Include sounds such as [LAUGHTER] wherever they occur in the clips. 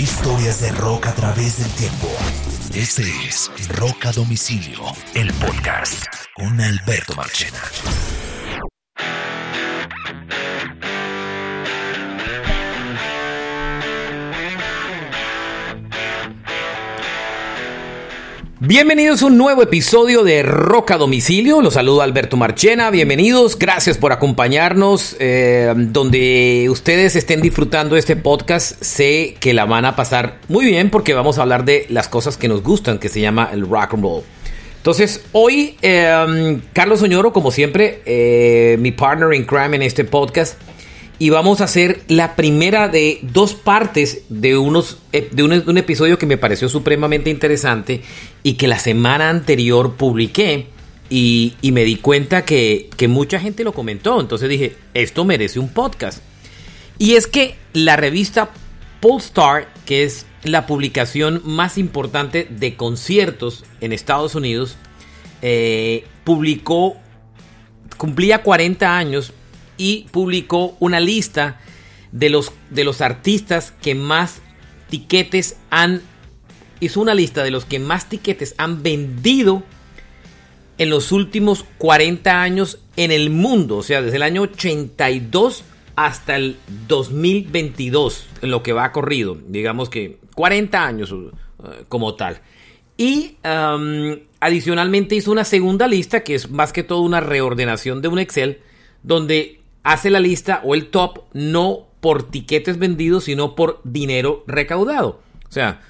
Historias de rock a través del tiempo. Este es Rock a Domicilio, el podcast con Alberto Marchena. Bienvenidos a un nuevo episodio de Roca Domicilio. Los saludo Alberto Marchena. Bienvenidos. Gracias por acompañarnos. Eh, donde ustedes estén disfrutando este podcast, sé que la van a pasar muy bien porque vamos a hablar de las cosas que nos gustan, que se llama el rock and roll. Entonces, hoy eh, Carlos Oñoro, como siempre, eh, mi partner in crime en este podcast, y vamos a hacer la primera de dos partes de, unos, de, un, episodio que me pareció supremamente interesante y que la semana anterior publiqué y, me di cuenta que, que, mucha gente lo comentó. Entonces dije, esto merece un podcast. Y es que la revista Polestar, que es la publicación más importante de conciertos en Estados Unidos, eh, publicó, cumplía 40 años y publicó una lista de los, de los artistas que más tiquetes han... Hizo una lista de los que más tiquetes han vendido en los últimos 40 años en el mundo. O sea, desde el año 82 hasta el 2022, en lo que va corrido. Digamos que 40 años uh, como tal. Y adicionalmente hizo una segunda lista, que es más que todo una reordenación de un Excel, donde hace la lista o el top no por tiquetes vendidos, sino por dinero recaudado. O sea,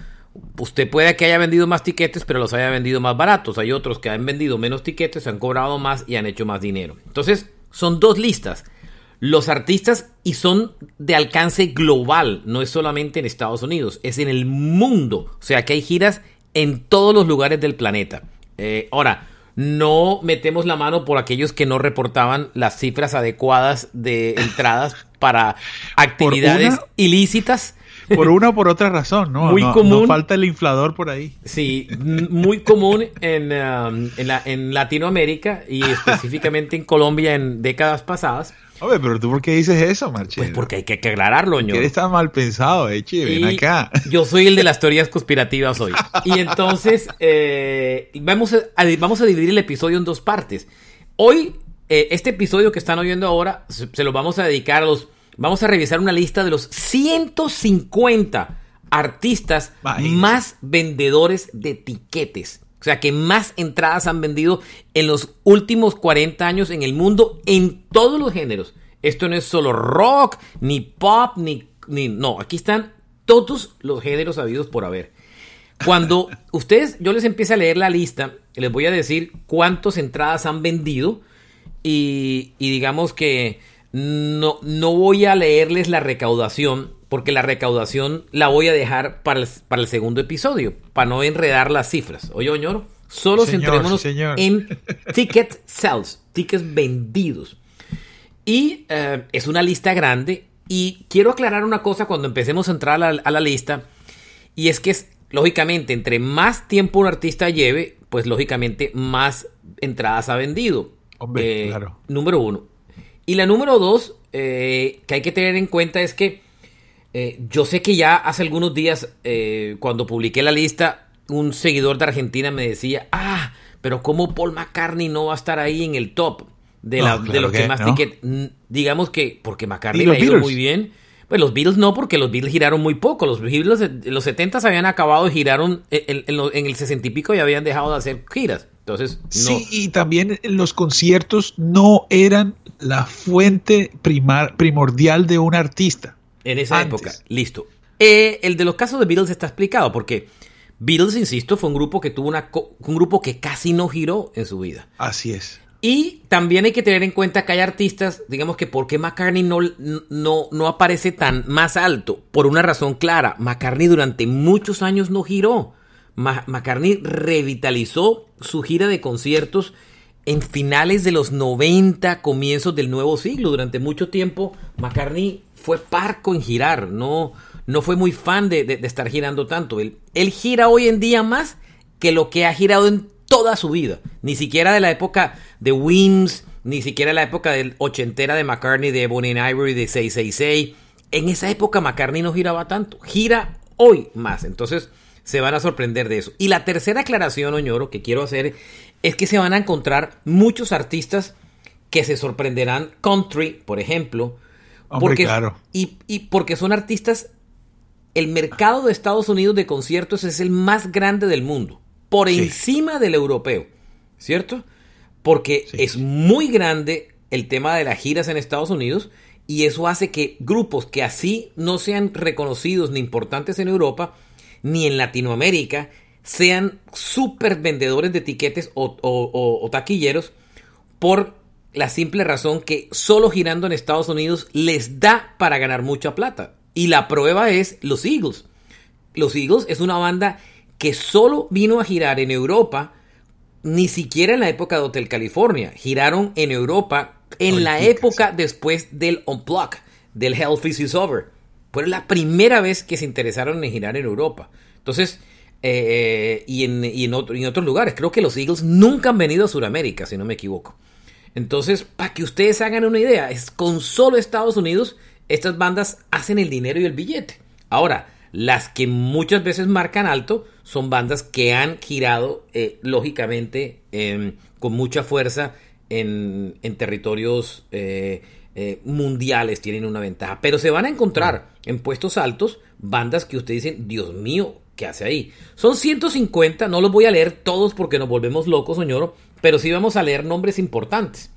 usted puede que haya vendido más tiquetes, pero los haya vendido más baratos. Hay otros que han vendido menos tiquetes, han cobrado más y han hecho más dinero. Entonces, son dos listas. Los artistas y son de alcance global, no es solamente en Estados Unidos, es en el mundo. O sea que hay giras en todos los lugares del planeta. Eh, ahora, no metemos la mano por aquellos que no reportaban las cifras adecuadas de entradas para actividades ilícitas. Por una o por otra razón, ¿no? Muy común. falta el inflador por ahí. Sí, muy común en, um, en Latinoamérica y específicamente en Colombia en décadas pasadas Oye, pero tú por qué dices eso, Marchelo? Pues porque hay que aclararlo, ño. Eres tan mal pensado, eh, ven acá. Yo soy el de las teorías conspirativas hoy. Y entonces, eh, vamos, a, vamos a dividir el episodio en dos partes. Hoy, eh, este episodio que están oyendo ahora, se, lo vamos a dedicar a los... Vamos a revisar una lista de los 150 artistas más vendedores de tiquetes. O sea, que más entradas han vendido en los últimos 40 años en el mundo en todos los géneros. Esto no es solo rock, ni pop, ni, ni... No, aquí están todos los géneros habidos por haber. Cuando [LAUGHS] ustedes, yo les empiezo a leer la lista, les voy a decir cuántas entradas han vendido y, y digamos que no, no voy a leerles la recaudación porque la recaudación la voy a dejar para el, para el segundo episodio, para no enredar las cifras. Oye, Oñoro, solo centrémonos en ticket sales, tickets vendidos. Y eh, es una lista grande. Y quiero aclarar una cosa cuando empecemos a entrar a la, lista. Y es que es, lógicamente, entre más tiempo un artista lleve, pues lógicamente más entradas ha vendido. Hombre, eh, claro. Número uno. Y la número dos, eh, que hay que tener en cuenta es que eh, yo sé que ya hace algunos días, eh, cuando publiqué la lista, un seguidor de Argentina me decía, ah, pero ¿cómo Paul McCartney no va a estar ahí en el top de, de los que, más Digamos que porque McCartney le ha ido muy bien. Pues los Beatles no, porque los Beatles giraron muy poco. Los Beatles en los 70 habían acabado y giraron en, en, el 60 y pico y habían dejado de hacer giras. Entonces, Sí, y también los conciertos no eran la fuente primordial de un artista. En esa época, listo. Eh, el de los casos de Beatles está explicado porque Beatles, insisto, fue un grupo que tuvo una un grupo que casi no giró en su vida. Así es. Y también hay que tener en cuenta que hay artistas, digamos que por qué McCartney no, no, no aparece tan más alto, por una razón clara. McCartney durante muchos años no giró. McCartney revitalizó su gira de conciertos en finales de los 90, comienzos del nuevo siglo. Durante mucho tiempo, McCartney fue parco en girar, no, no fue muy fan de, estar girando tanto. Él, gira hoy en día más que lo que ha girado en toda su vida. Ni siquiera de la época de Wims, ni siquiera de la época del ochentera de McCartney, de Bonnie and Ivory, de 666. En esa época McCartney no giraba tanto. Gira hoy más. Entonces se van a sorprender de eso. Y la tercera aclaración, Oñoro, que quiero hacer es que se van a encontrar muchos artistas que se sorprenderán country, por ejemplo. porque, claro. y, y porque son artistas el mercado de Estados Unidos de conciertos es el más grande del mundo, por encima del europeo, ¿cierto? Porque es muy grande el tema de las giras en Estados Unidos y eso hace que grupos que así no sean reconocidos ni importantes en Europa ni en Latinoamérica sean súper vendedores de etiquetes o, o taquilleros por la simple razón que solo girando en Estados Unidos les da para ganar mucha plata. Y la prueba es los Eagles. Los Eagles es una banda que solo vino a girar en Europa, ni siquiera en la época de Hotel California. Giraron en Europa en la época después del Unplug, del Hell Is Over. Fue la primera vez que se interesaron en girar en Europa. Entonces, eh, y, en, otros lugares. Creo que los Eagles nunca han venido a Sudamérica, si no me equivoco. Entonces, para que ustedes hagan una idea, es con solo Estados Unidos estas bandas hacen el dinero y el billete. Ahora, las que muchas veces marcan alto son bandas que han girado, eh, lógicamente, em, con mucha fuerza en, territorios eh, eh, mundiales, tienen una ventaja. Pero se van a encontrar en puestos altos bandas que ustedes dicen, Dios mío, ¿qué hace ahí? Son 150, no los voy a leer todos porque nos volvemos locos, señor, pero sí vamos a leer nombres importantes.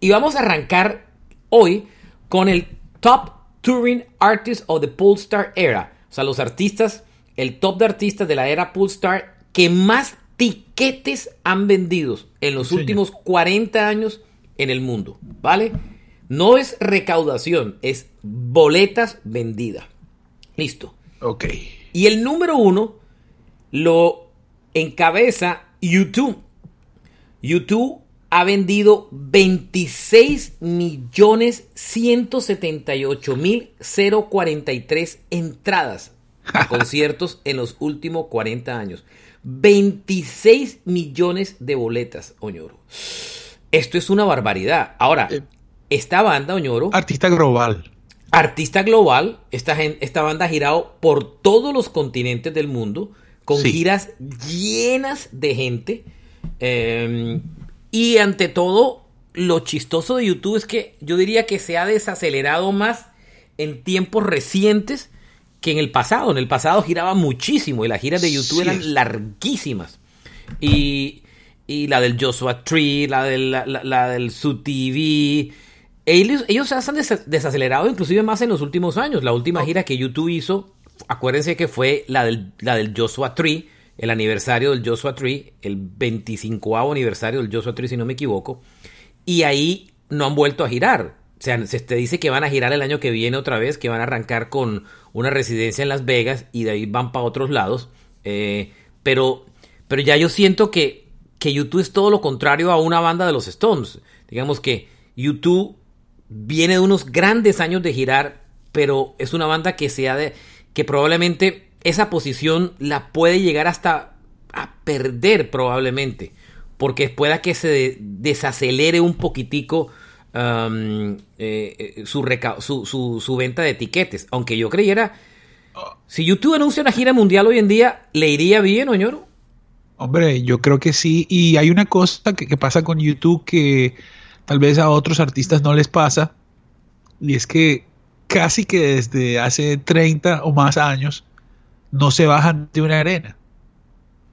Y vamos a arrancar hoy con el Top Touring Artists of the Polestar Era. O sea, los artistas, el top de artistas de la era Polestar que más tiquetes han vendido en los últimos 40 años en el mundo. ¿Vale? No es recaudación, es boletas vendidas. Listo. Ok. Y el número uno lo encabeza YouTube. YouTube ha vendido 26 millones 178 mil 043 entradas a [LAUGHS] conciertos en los últimos 40 años. 26 millones de boletas, Oñoro. Esto es una barbaridad. Ahora, eh, esta banda, Oñoro. Artista global. Artista global. Esta, esta banda ha girado por todos los continentes del mundo, con giras llenas de gente. Eh, y ante todo, lo chistoso de YouTube es que yo diría que se ha desacelerado más en tiempos recientes que en el pasado. En el pasado giraba muchísimo y las giras de YouTube eran larguísimas. Y, y, la del Joshua Tree, la del, la, del Su TV. Ellos, ellos se han desacelerado inclusive más en los últimos años. La última gira que YouTube hizo, acuérdense que fue la del, la del Joshua Tree el aniversario del Joshua Tree, el 25 aniversario del Joshua Tree, si no me equivoco, y ahí no han vuelto a girar. O sea, se te dice que van a girar el año que viene otra vez, que van a arrancar con una residencia en Las Vegas y de ahí van para otros lados. Eh, pero, pero ya yo siento que, que YouTube es todo lo contrario a una banda de los Stones. Digamos que YouTube viene de unos grandes años de girar, pero es una banda que se ha de, que probablemente esa posición la puede llegar hasta a perder probablemente, porque pueda que se desacelere un poquitico um, eh, eh, su, su, su, venta de etiquetes, aunque yo creyera, si YouTube anuncia una gira mundial hoy en día, ¿le iría bien, Oñoro? Hombre, yo creo que sí, y hay una cosa que, que pasa con YouTube que tal vez a otros artistas no les pasa, y es que casi que desde hace 30 o más años, no se bajan de una arena.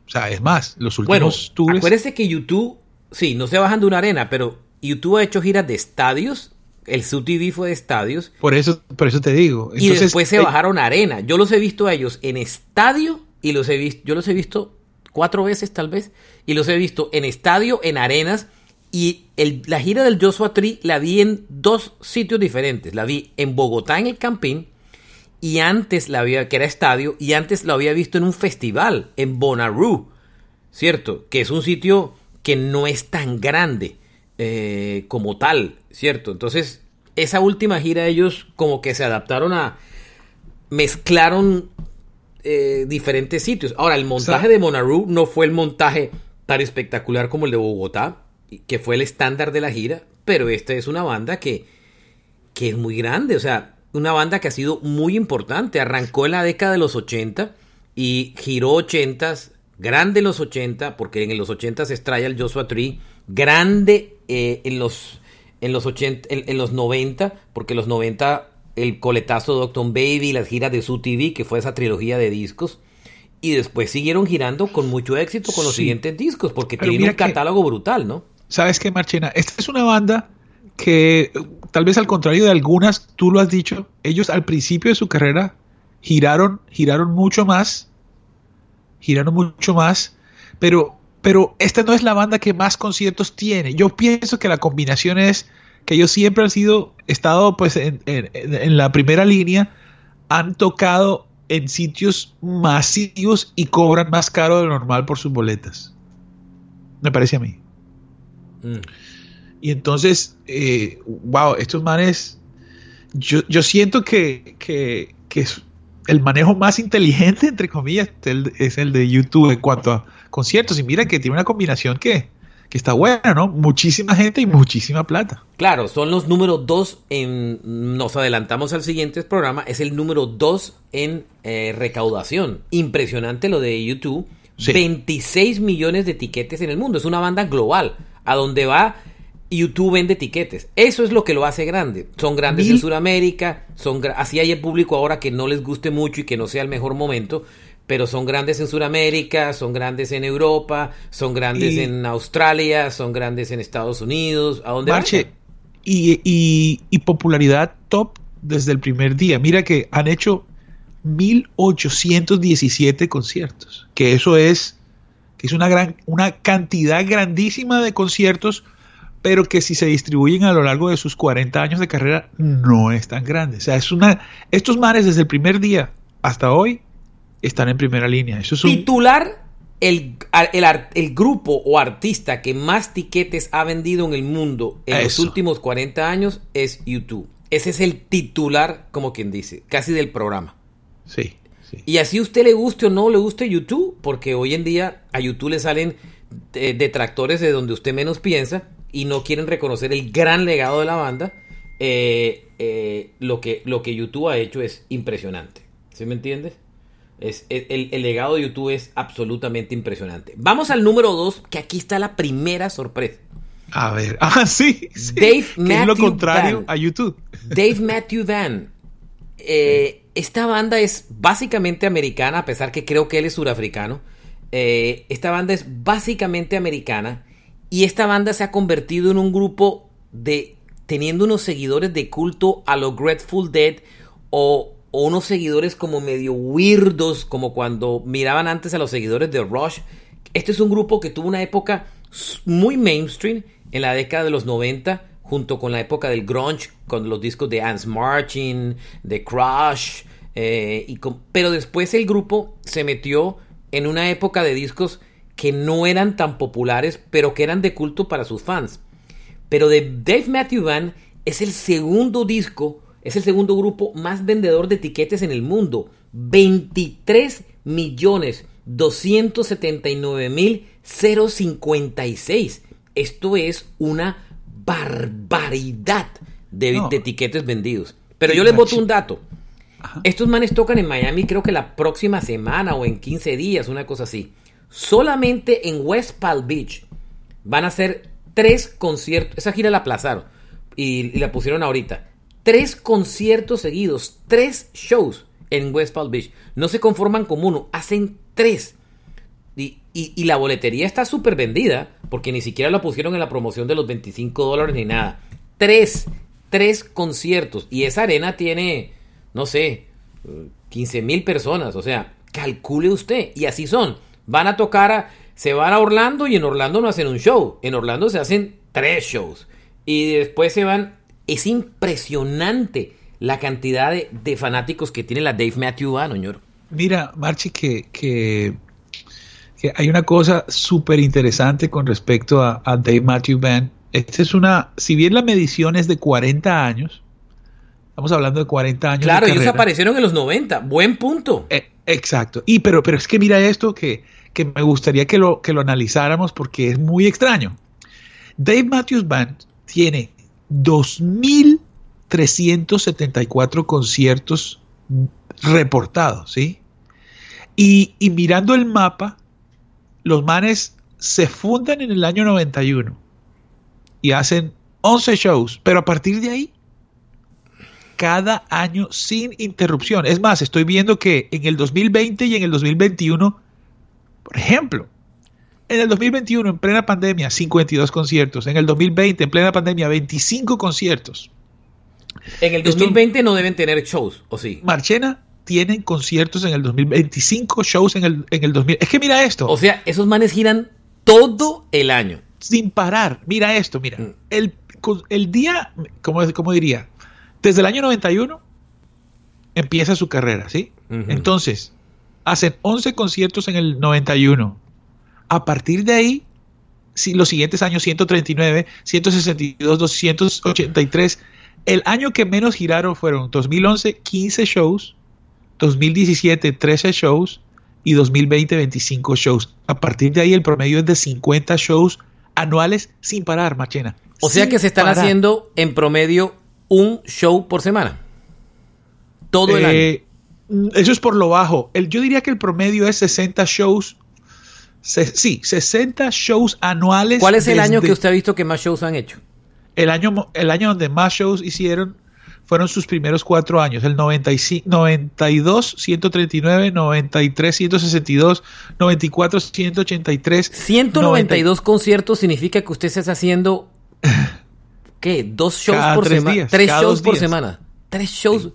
O sea, es más, los últimos bueno, Acuérdese que YouTube, sí, no se bajan de una arena, pero YouTube ha hecho giras de estadios. El SUTV fue de estadios. Por eso, por eso te digo. y después se bajaron a arena. Yo los he visto a ellos en estadio y los he visto, yo los he visto cuatro veces tal vez, y los he visto en estadio, en arenas, y el, la gira del Joshua Tree la vi en dos sitios diferentes. La vi en Bogotá en el Campín y antes la había, que era estadio, y antes lo había visto en un festival, en Bonnaroo, ¿cierto? Que es un sitio que no es tan grande eh, como tal, ¿cierto? Entonces, esa última gira ellos como que se adaptaron a, mezclaron eh, diferentes sitios. Ahora, el montaje de Bonnaroo no fue el montaje tan espectacular como el de Bogotá, que fue el estándar de la gira, pero esta es una banda que, que es muy grande, o sea, una banda que ha sido muy importante. Arrancó en la década de los 80 y giró 80s, grande en los 80, porque en los 80 se extrae el Joshua Tree, grande eh, en los en los 80, en, los 90, porque en los 90 el coletazo de Doctor Baby, las giras de Su TV, que fue esa trilogía de discos, y después siguieron girando con mucho éxito con los siguientes discos, porque tiene un catálogo brutal, ¿no? ¿Sabes qué, Marchena? Esta es una banda que, tal vez al contrario de algunas, tú lo has dicho, ellos al principio de su carrera giraron, giraron mucho más, giraron mucho más, pero pero esta no es la banda que más conciertos tiene. Yo pienso que la combinación es que ellos siempre han sido, estado pues en, la primera línea, han tocado en sitios masivos y cobran más caro de lo normal por sus boletas. Me parece a mí. Mm. Y entonces, eh, wow, estos manes, yo, yo siento que, que, que, el manejo más inteligente, entre comillas, es el de YouTube en cuanto a conciertos. Y mira que tiene una combinación que, que está buena, ¿no? Muchísima gente y muchísima plata. Claro, son los números dos en. Nos adelantamos al siguiente programa. Es el número dos en eh, recaudación. Impresionante lo de YouTube. 26 millones de etiquetes en el mundo. Es una banda global. A donde va YouTube vende etiquetes. Eso es lo que lo hace grande. Son grandes en Sudamérica, son así hay el público ahora que no les guste mucho y que no sea el mejor momento, pero son grandes en Sudamérica, son grandes en Europa, son grandes en Australia, son grandes en Estados Unidos, a dónde Marche, y, y, y, popularidad top desde el primer día. Mira que han hecho 1817 conciertos, que eso es que es una gran una cantidad grandísima de conciertos pero que si se distribuyen a lo largo de sus 40 años de carrera no es tan grande. O sea, es una estos mares desde el primer día hasta hoy están en primera línea. Eso es Titular el, el, grupo o artista que más tiquetes ha vendido en el mundo en los últimos 40 años es YouTube. Ese es el titular, como quien dice, casi del programa. Sí, Y así usted le guste o no le guste YouTube, porque hoy en día a YouTube le salen eh, detractores de donde usted menos piensa y no quieren reconocer el gran legado de la banda, eh, eh, lo, que, lo que YouTube ha hecho es impresionante. ¿Sí me entiendes? Es, el, legado de YouTube es absolutamente impresionante. Vamos al número 2, que aquí está la primera sorpresa. A ver, [LAUGHS] ah, sí. Dave Matthew es lo contrario a YouTube. Dave Matthew Van. Eh, esta banda es básicamente americana, a pesar que creo que él es surafricano. esta banda es básicamente americana y esta banda se ha convertido en un grupo de teniendo unos seguidores de culto a los Grateful Dead o, unos seguidores como medio weirdos, como cuando miraban antes a los seguidores de Rush. Este es un grupo que tuvo una época muy mainstream en la década de los 90, junto con la época del grunge, con los discos de Ants Marching, de Crush, eh, pero después el grupo se metió en una época de discos que no eran tan populares, pero que eran de culto para sus fans. Pero de Dave Matthew Band es el segundo disco, es el segundo grupo más vendedor de etiquetes en el mundo. 23 millones 279 mil 056. Esto es una barbaridad de, etiquetes vendidos. Pero yo les boto un dato. Estos manes tocan en Miami creo que la próxima semana o en 15 días, una cosa así. Solamente en West Palm Beach van a ser tres conciertos. Esa gira la aplazaron y, la pusieron ahorita. Tres conciertos seguidos, tres shows en West Palm Beach. No se conforman como uno, hacen tres. Y, la boletería está súper vendida porque ni siquiera la pusieron en la promoción de los 25 dólares ni nada. Tres, tres conciertos. Y esa arena tiene, no sé, 15 mil personas. O sea, calcule usted. Y así son Van a tocar, a, se van a Orlando y en Orlando no hacen un show. En Orlando se hacen tres shows. Y después se van. Es impresionante la cantidad de, fanáticos que tiene la Dave Matthew Band. Mira, Marchi, que, que, hay una cosa súper interesante con respecto a, Dave Matthew Band. Esta es una, si bien la medición es de 40 años, estamos hablando de 40 años. Claro, ellos aparecieron en los 90, buen punto. Eh, exacto. Y pero, pero es que mira esto que que me gustaría que lo, que lo analizáramos porque es muy extraño. Dave Matthews Band tiene 2.000 374 conciertos reportados, ¿sí? Y, y mirando el mapa, los manes se fundan en el año 91 y hacen 11 shows, pero a partir de ahí, cada año sin interrupción. Es más, estoy viendo que en el 2020 y en el 2021, por ejemplo, en el 2021, en plena pandemia, 52 conciertos. En el 2020, en plena pandemia, 25 conciertos. En el 2020 no deben tener shows, ¿o sí? Marchena tienen conciertos en el 2025, shows en el, en el 2000. Es que mira esto. O sea, esos manes giran todo el año. Sin parar. Mira esto, mira. Mm. El, el día, ¿cómo, diría? Desde el año 91 empieza su carrera, ¿sí? Entonces, hacen 11 conciertos en el 91. A partir de ahí, si los siguientes años 139, 162, 283, el año que menos giraron fueron 2011, 15 shows, 2017, 13 shows y 2020, 25 shows. A partir de ahí el promedio es de 50 shows anuales sin parar, Machena. O sea que se están haciendo en promedio un show por semana. Todo el eh, año. Eso es por lo bajo. El, yo diría que el promedio es 60 shows. sí, 60 shows anuales. ¿Cuál es el año que usted ha visto que más shows han hecho? El año, el año donde más shows hicieron fueron sus primeros cuatro años, el 95, 92, 139, 93, 162, 94, 183. 192 conciertos significa que usted está haciendo, [LAUGHS] ¿qué? ¿Dos shows por semana? tres shows por semana. Tres shows.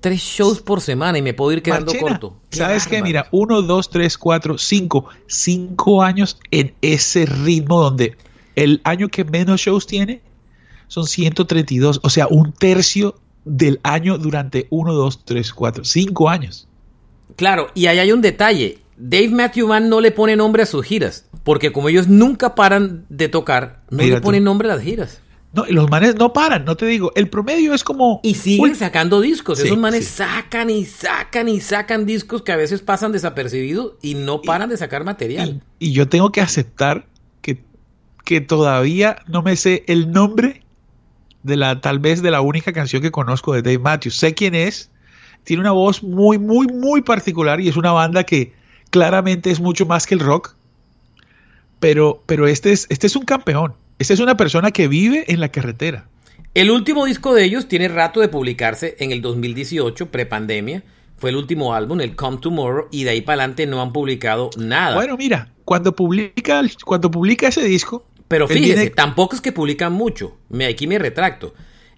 Tres shows por semana y me puedo ir quedando corto. ¿Sabes qué? Mira, uno, dos, tres, cuatro, cinco. Cinco años en ese ritmo donde el año que menos shows tiene son 132, o sea, un tercio del año durante 1, 2, 3, 4, 5 años. Claro, y ahí hay un detalle. Dave Matthew Mann no le pone nombre a sus giras, porque como ellos nunca paran de tocar, no le ponen nombre a las giras. No, los manes no paran, no te digo. El promedio es como. Y siguen sacando discos. Esos manes sacan y sacan y sacan discos que a veces pasan desapercibidos y no paran de sacar material. Y, y, yo tengo que aceptar que, que todavía no me sé el nombre de la tal vez de la única canción que conozco de Dave Matthews. Sé quién es, tiene una voz muy, muy, muy particular y es una banda que claramente es mucho más que el rock. Pero, pero este, es, este es un campeón. Esta es una persona que vive en la carretera. El último disco de ellos tiene rato de publicarse en el 2018, prepandemia. Fue el último álbum, el Come Tomorrow, y de ahí para adelante no han publicado nada. Bueno, mira, cuando publica, cuando publica ese disco, pero fíjese, tampoco es que publican mucho. Me, aquí me retracto.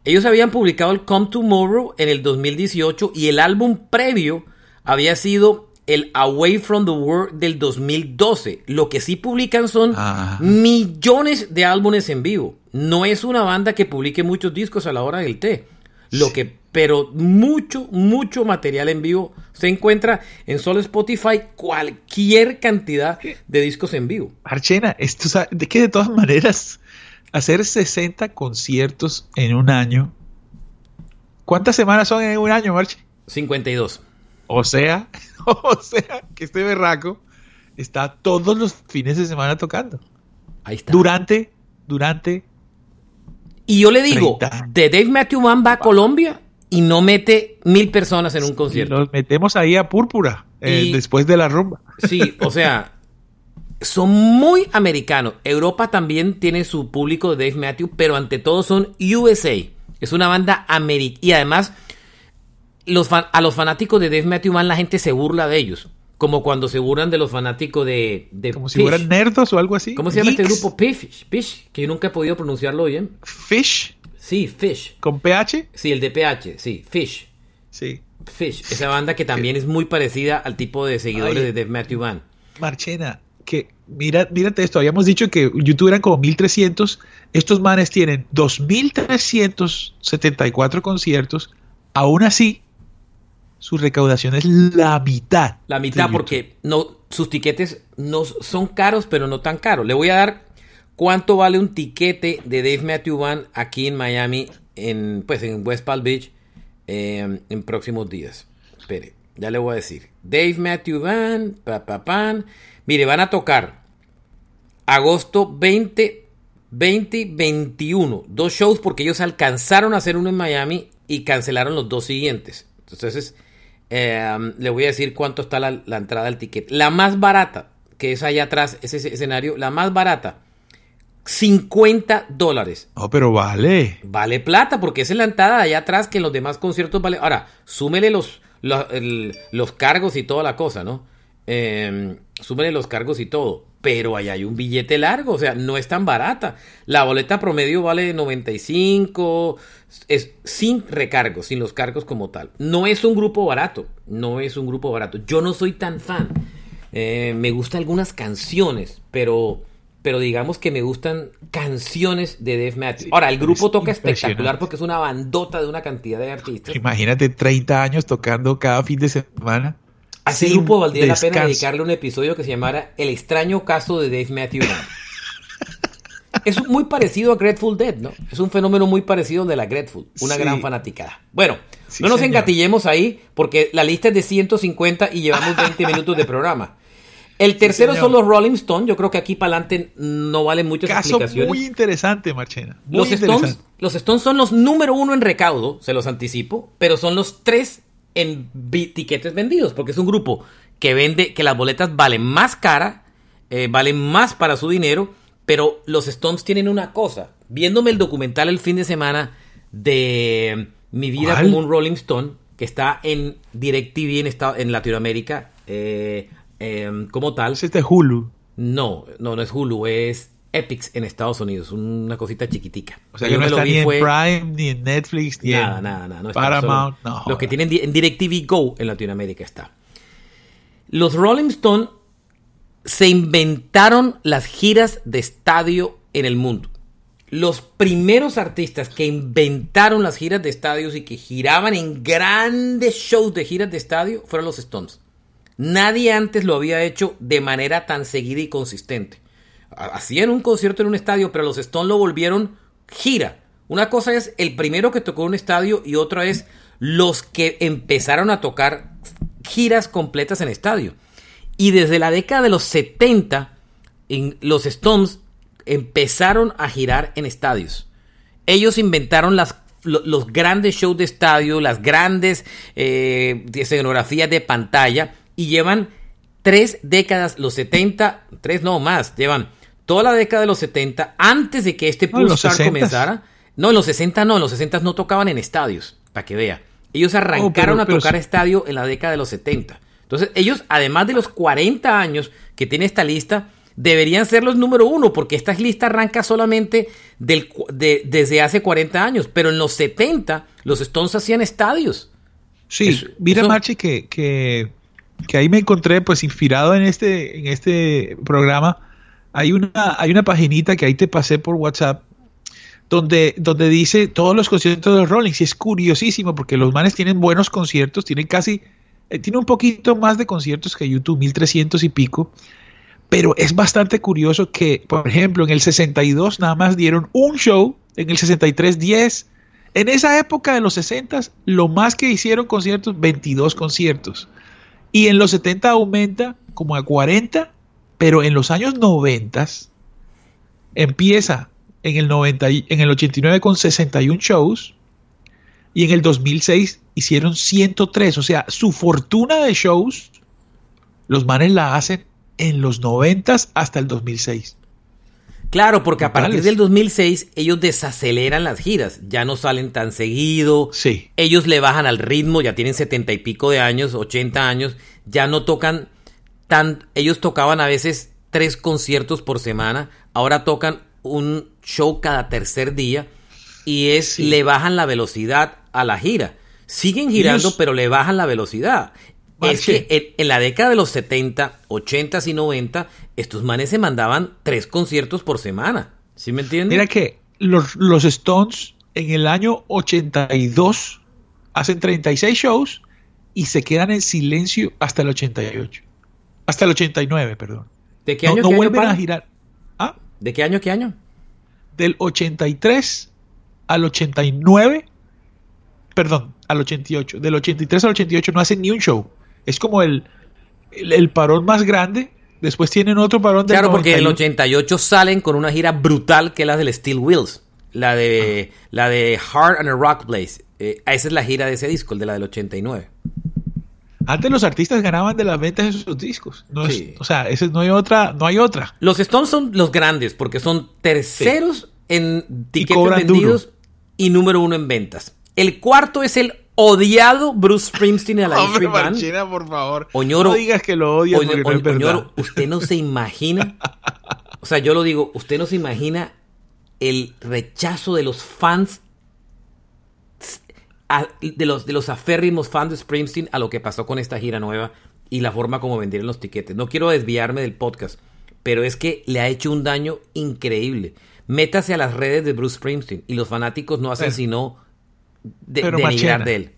Ellos habían publicado el Come Tomorrow en el 2018 y el álbum previo había sido el Away from the World del 2012. Lo que sí publican son millones de álbumes en vivo. No es una banda que publique muchos discos a la hora del té. Lo que pero mucho, mucho material en vivo. Se encuentra en solo Spotify cualquier cantidad de discos en vivo. Archena, esto, de que de todas maneras, hacer 60 conciertos en un año. ¿Cuántas semanas son en un año, Marche? 52. O sea, [LAUGHS] o sea, que este berraco está todos los fines de semana tocando. Ahí está. Durante, durante. Y yo le digo, de Dave Matthew Mann va a Colombia y no mete mil personas en un concierto. nos metemos ahí a púrpura eh, después de la rumba. Sí, o sea, son muy americanos. Europa también tiene su público de Dave Matthews, pero ante todo son USA. Es una banda americana. Y además, los a los fanáticos de Dave Matthews Band la gente se burla de ellos. Como cuando se burlan de los fanáticos de. de como si fueran nerdos o algo así. ¿Cómo se llama este grupo? Fish. Fish, que yo nunca he podido pronunciarlo bien. Fish. Sí, Fish. ¿Con PH? Sí, el de PH, sí, Fish. Sí. Fish, esa banda que también es muy parecida al tipo de seguidores de Dave Matthew Band. Marchena, que mira, mírate esto, habíamos dicho que YouTube eran como 1300, estos manes tienen 2374 conciertos, aún así su recaudación es la mitad. La mitad porque no sus tiquetes no son caros, pero no tan caros. Le voy a dar ¿Cuánto vale un tiquete de Dave Matthew Band aquí en Miami, en, pues en West Palm Beach, em, en próximos días? Espere, ya le voy a decir. Dave Matthew Band, pa, Mire, van a tocar agosto 20, 2021. Dos shows porque ellos alcanzaron a hacer uno en Miami y cancelaron los dos siguientes. Entonces, eh, le voy a decir cuánto está la, la, entrada del ticket. La más barata, que es allá atrás, ese escenario, la más barata, 50 dólares. No, pero vale. Vale plata, porque es la entrada allá atrás que en los demás conciertos vale. Ahora, súmele los, los, el, los cargos y toda la cosa, ¿no? Eh, súmele los cargos y todo. Pero allá hay un billete largo, o sea, no es tan barata. La boleta promedio vale 95, es sin recargos, sin los cargos como tal. No es un grupo barato, no es un grupo barato. Yo no soy tan fan. Eh, me gustan algunas canciones, pero pero digamos que me gustan canciones de Dave Matthews. Ahora, el grupo toca espectacular porque es una bandota de una cantidad de artistas. Imagínate 30 años tocando cada fin de semana. A ese grupo valdría la pena dedicarle un episodio que se llamara El extraño caso de Dave Matthews. [LAUGHS] es muy parecido a Grateful Dead, ¿no? Es un fenómeno muy parecido al de la Grateful, una sí. gran fanaticada. Bueno, sí, no nos señor. engatillemos ahí porque la lista es de 150 y llevamos 20 [LAUGHS] minutos de programa. El tercero sí, son los Rolling Stones. Yo creo que aquí para adelante no valen muchas Caso explicaciones. muy interesante, Marchena. Muy los, interesante. Stones, los Stones son los número uno en recaudo, se los anticipo, pero son los tres en tiquetes vendidos, porque es un grupo que vende, que las boletas valen más cara, eh, valen más para su dinero, pero los Stones tienen una cosa. Viéndome el documental el fin de semana de Mi vida ¿Cuál? como un Rolling Stone, que está en DirecTV en, Estado, en Latinoamérica, eh, eh, como tal. ¿Es este Hulu? No, no, no es Hulu, es Epics en Estados Unidos, una cosita chiquitica. O sea que no está ni en fue... Prime, ni en Netflix, ni nada, en nada, nada, no Paramount. Solo... No, Los que tienen en DirecTV Go en Latinoamérica está. Los Rolling Stone se inventaron las giras de estadio en el mundo. Los primeros artistas que inventaron las giras de estadios y que giraban en grandes shows de giras de estadio fueron los Stones. Nadie antes lo había hecho de manera tan seguida y consistente. Hacían un concierto en un estadio, pero los Stones lo volvieron gira. Una cosa es el primero que tocó en un estadio y otra es los que empezaron a tocar giras completas en estadio. Y desde la década de los 70, en los Stones empezaron a girar en estadios. Ellos inventaron los grandes shows de estadio, las grandes eh, escenografías de pantalla y llevan tres décadas, los 70, tres no más, llevan toda la década de los 70, antes de que este Pulsar comenzara. No, en los 60 no, en los 60 no tocaban en estadios, para que vea. Ellos arrancaron oh, pero, a tocar pero, estadio en la década de los 70. Entonces, ellos, además de los 40 años que tiene esta lista, deberían ser los número uno, porque esta lista arranca solamente del, de, desde hace 40 años, pero en los 70 los Stones hacían estadios. Sí, eso, mira, eso, Marchi, que, que, que, ahí me encontré, pues, inspirado en este, en este programa. Hay una, hay una paginita que ahí te pasé por WhatsApp donde, donde dice todos los conciertos de los Rolling. Y es curiosísimo porque los manes tienen buenos conciertos, tienen casi, eh, tiene un poquito más de conciertos que YouTube, 1300 y pico. Pero es bastante curioso que, por ejemplo, en el 62 nada más dieron un show, en el 63 10. En esa época de los 60 lo más que hicieron conciertos, 22 conciertos. Y en los 70 aumenta como a 40, pero en los años 90 empieza en el, 90, en el 89 con 61 shows y en el 2006 hicieron 103. O sea, su fortuna de shows, los manes la hacen en los 90 hasta el 2006. Claro, porque a partir del 2006 ellos desaceleran las giras, ya no salen tan seguido, sí. ellos le bajan al ritmo, ya tienen setenta y pico de años, 80 años, ya no tocan tan, ellos tocaban a veces tres conciertos por semana, ahora tocan un show cada tercer día y es sí. le bajan la velocidad a la gira. Siguen girando, ellos... pero le bajan la velocidad. Marche. Es que en, en, la década de los 70, 80 y 90, estos manes se mandaban tres conciertos por semana. ¿Sí me entiendes? Mira que los, los Stones en el año 82 hacen 36 shows y se quedan en silencio hasta el 88. Hasta el 89, perdón. ¿De qué año? No, no qué vuelven año a girar. ¿Ah? ¿De qué año? ¿Qué año? Del 83 al 89. Perdón, al 88. Del 83 al 88 no hacen ni un show. Es como el, el, el parón más grande Después tienen otro parón del Claro, porque en el 88 salen con una gira brutal que es la del Steel Wheels. La de, ah. la de Hard and a Rock Place. Eh, esa es la gira de ese disco, el de la del 89. Antes los artistas ganaban de las ventas de sus discos. o sea, ese, no hay otra, no hay otra. Los Stones son los grandes porque son terceros en tickets vendidos y número uno en ventas. El cuarto es el odiado Bruce Springsteen a la Hombre, Marchena, por favor. Oñoro, no digas que lo odias Oñoro, usted no se imagina. [LAUGHS] o sea, yo lo digo, usted no se imagina el rechazo de los fans de los, de los aférrimos fans de Springsteen a lo que pasó con esta gira nueva y la forma como vendieron los tiquetes. No quiero desviarme del podcast, pero es que le ha hecho un daño increíble. Métase a las redes de Bruce Springsteen y los fanáticos no hacen sino de, denigrar de él.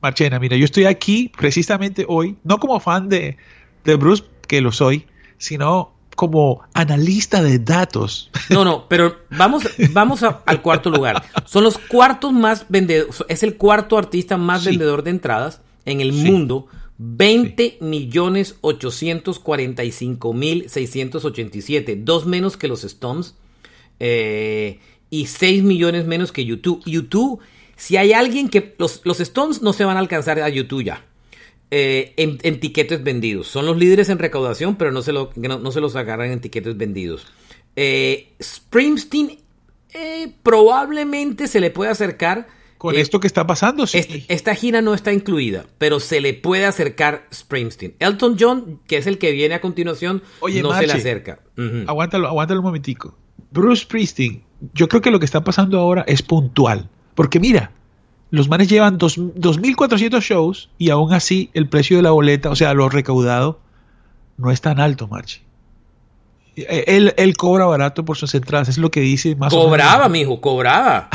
Marchena, mira, yo estoy aquí precisamente hoy, no como fan de, de Bruce, que lo soy, sino como analista de datos. [LAUGHS] No, no, pero vamos, vamos al cuarto lugar. Son los cuartos más vendedores, es el cuarto artista más vendedor de entradas en el mundo. 20 millones 845 mil 687, dos menos que los Stones eh, y 6 millones menos que YouTube. YouTube, si hay alguien que los, los Stones no se van a alcanzar a YouTube ya. Eh, en, tiquetes vendidos. Son los líderes en recaudación, pero no se, lo, no, se los agarran en tiquetes vendidos. Eh, Springsteen eh, probablemente se le puede acercar. Con esto que está pasando, sí. esta gira no está incluida, pero se le puede acercar Springsteen. Elton John, que es el que viene a continuación, no se le acerca. aguántalo, aguántalo un momentico. Bruce Springsteen, yo creo que lo que está pasando ahora es puntual. Porque mira, los manes llevan 2.400 shows y aún así el precio de la boleta, o sea, lo recaudado, no es tan alto, Marchi. Él, él, cobra barato por sus entradas, es lo que dice más Cobraba, o mijo, cobraba.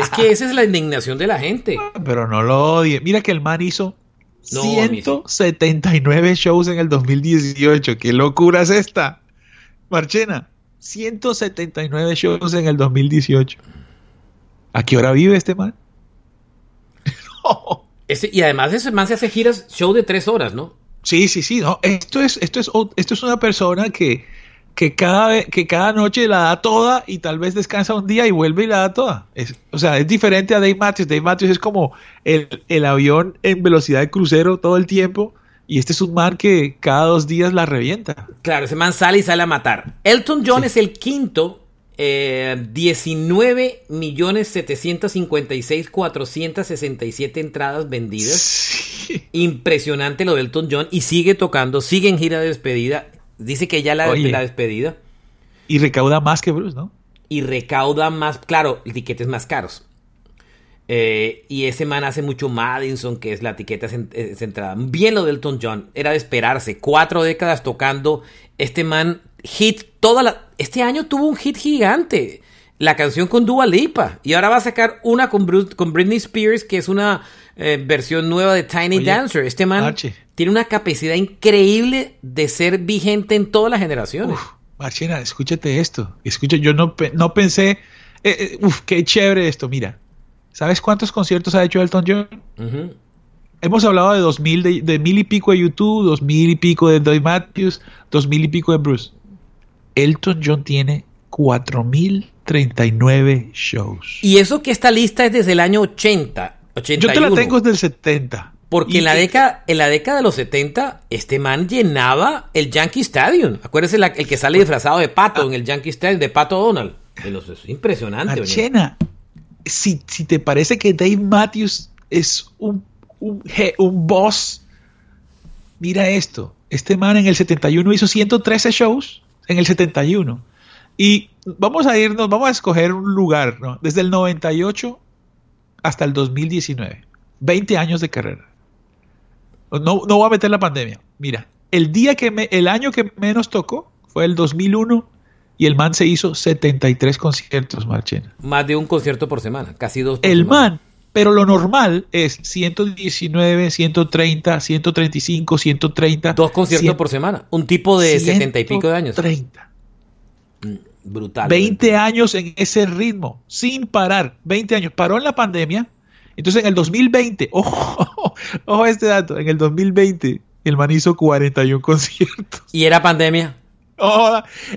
es que esa es la indignación de la gente. [LAUGHS] Pero no lo odie. Mira que el man hizo 179 shows en el 2018. ¿Qué locura es esta? Marchena, 179 shows en el 2018. ¿A qué hora vive este man? [LAUGHS] y además ese man se hace giras, show de tres horas, ¿no? Sí, sí, sí. No. Esto, es, esto, es, esto es una persona que, que, cada, que cada noche la da toda y tal vez descansa un día y vuelve y la da toda. o sea, es diferente a Dave Matthews. Dave Matthews es como el, el avión en velocidad de crucero todo el tiempo. Y este es un man que cada dos días la revienta. Claro, ese man sale y sale a matar. Elton John es el quinto 19 eh, millones 756 467 entradas vendidas. Impresionante lo de Elton John. Y sigue tocando, sigue en gira de despedida. Dice que ya la, la despedida. Y recauda más que Bruce, ¿no? Y recauda más, claro, tiquetes más caros. Eh, y ese man hace mucho Madison, que es la etiqueta centrada. Bien lo de Elton John, era de esperarse. Cuatro décadas tocando. Este man hit toda la... Este año tuvo un hit gigante. La canción con Dua Lipa. Y ahora va a sacar una con, con Britney Spears, que es una eh, versión nueva de Tiny Dancer. Este man tiene una capacidad increíble de ser vigente en todas las generaciones. Uf, Marchena, escúchate esto. Escucha, yo no, no pensé... Eh, eh, uf, qué chévere esto. Mira, ¿sabes cuántos conciertos ha hecho Elton John? Hemos hablado de dos mil, de, de, mil y pico de YouTube, dos mil y pico de Dave Matthews, dos mil y pico de Bruce. Elton John tiene 4.039 shows. Y eso que esta lista es desde el año 80, 81. Yo te la tengo desde el 70. Porque en la, década, en la década de los 70, este man llenaba el Yankee Stadium. Acuérdese el que sale disfrazado de pato en el Yankee Stadium, de pato Donald. es impresionante. Chena, si, si te parece que Dave Matthews es un, un, un boss, mira esto. Este man en el 71 hizo 113 shows en el 71. Y vamos a irnos, vamos a escoger un lugar, ¿no? Desde el 98 hasta el 2019. 20 años de carrera. No, no voy a meter la pandemia. Mira, el día que me, el año que menos tocó fue el 2001 y el man se hizo 73 conciertos, Marchena. Más de un concierto por semana, casi dos. el man, pero lo normal es 119, 130, 135, 130. Dos conciertos por semana. Un tipo de 70 y pico de años. 30. Mm, brutal. 20 años en ese ritmo, sin parar. 20 años. Paró en la pandemia. Entonces en el 2020, [LAUGHS] ojo, ojo este dato, en el 2020 el man hizo 41 [LAUGHS] conciertos. ¿Y era pandemia?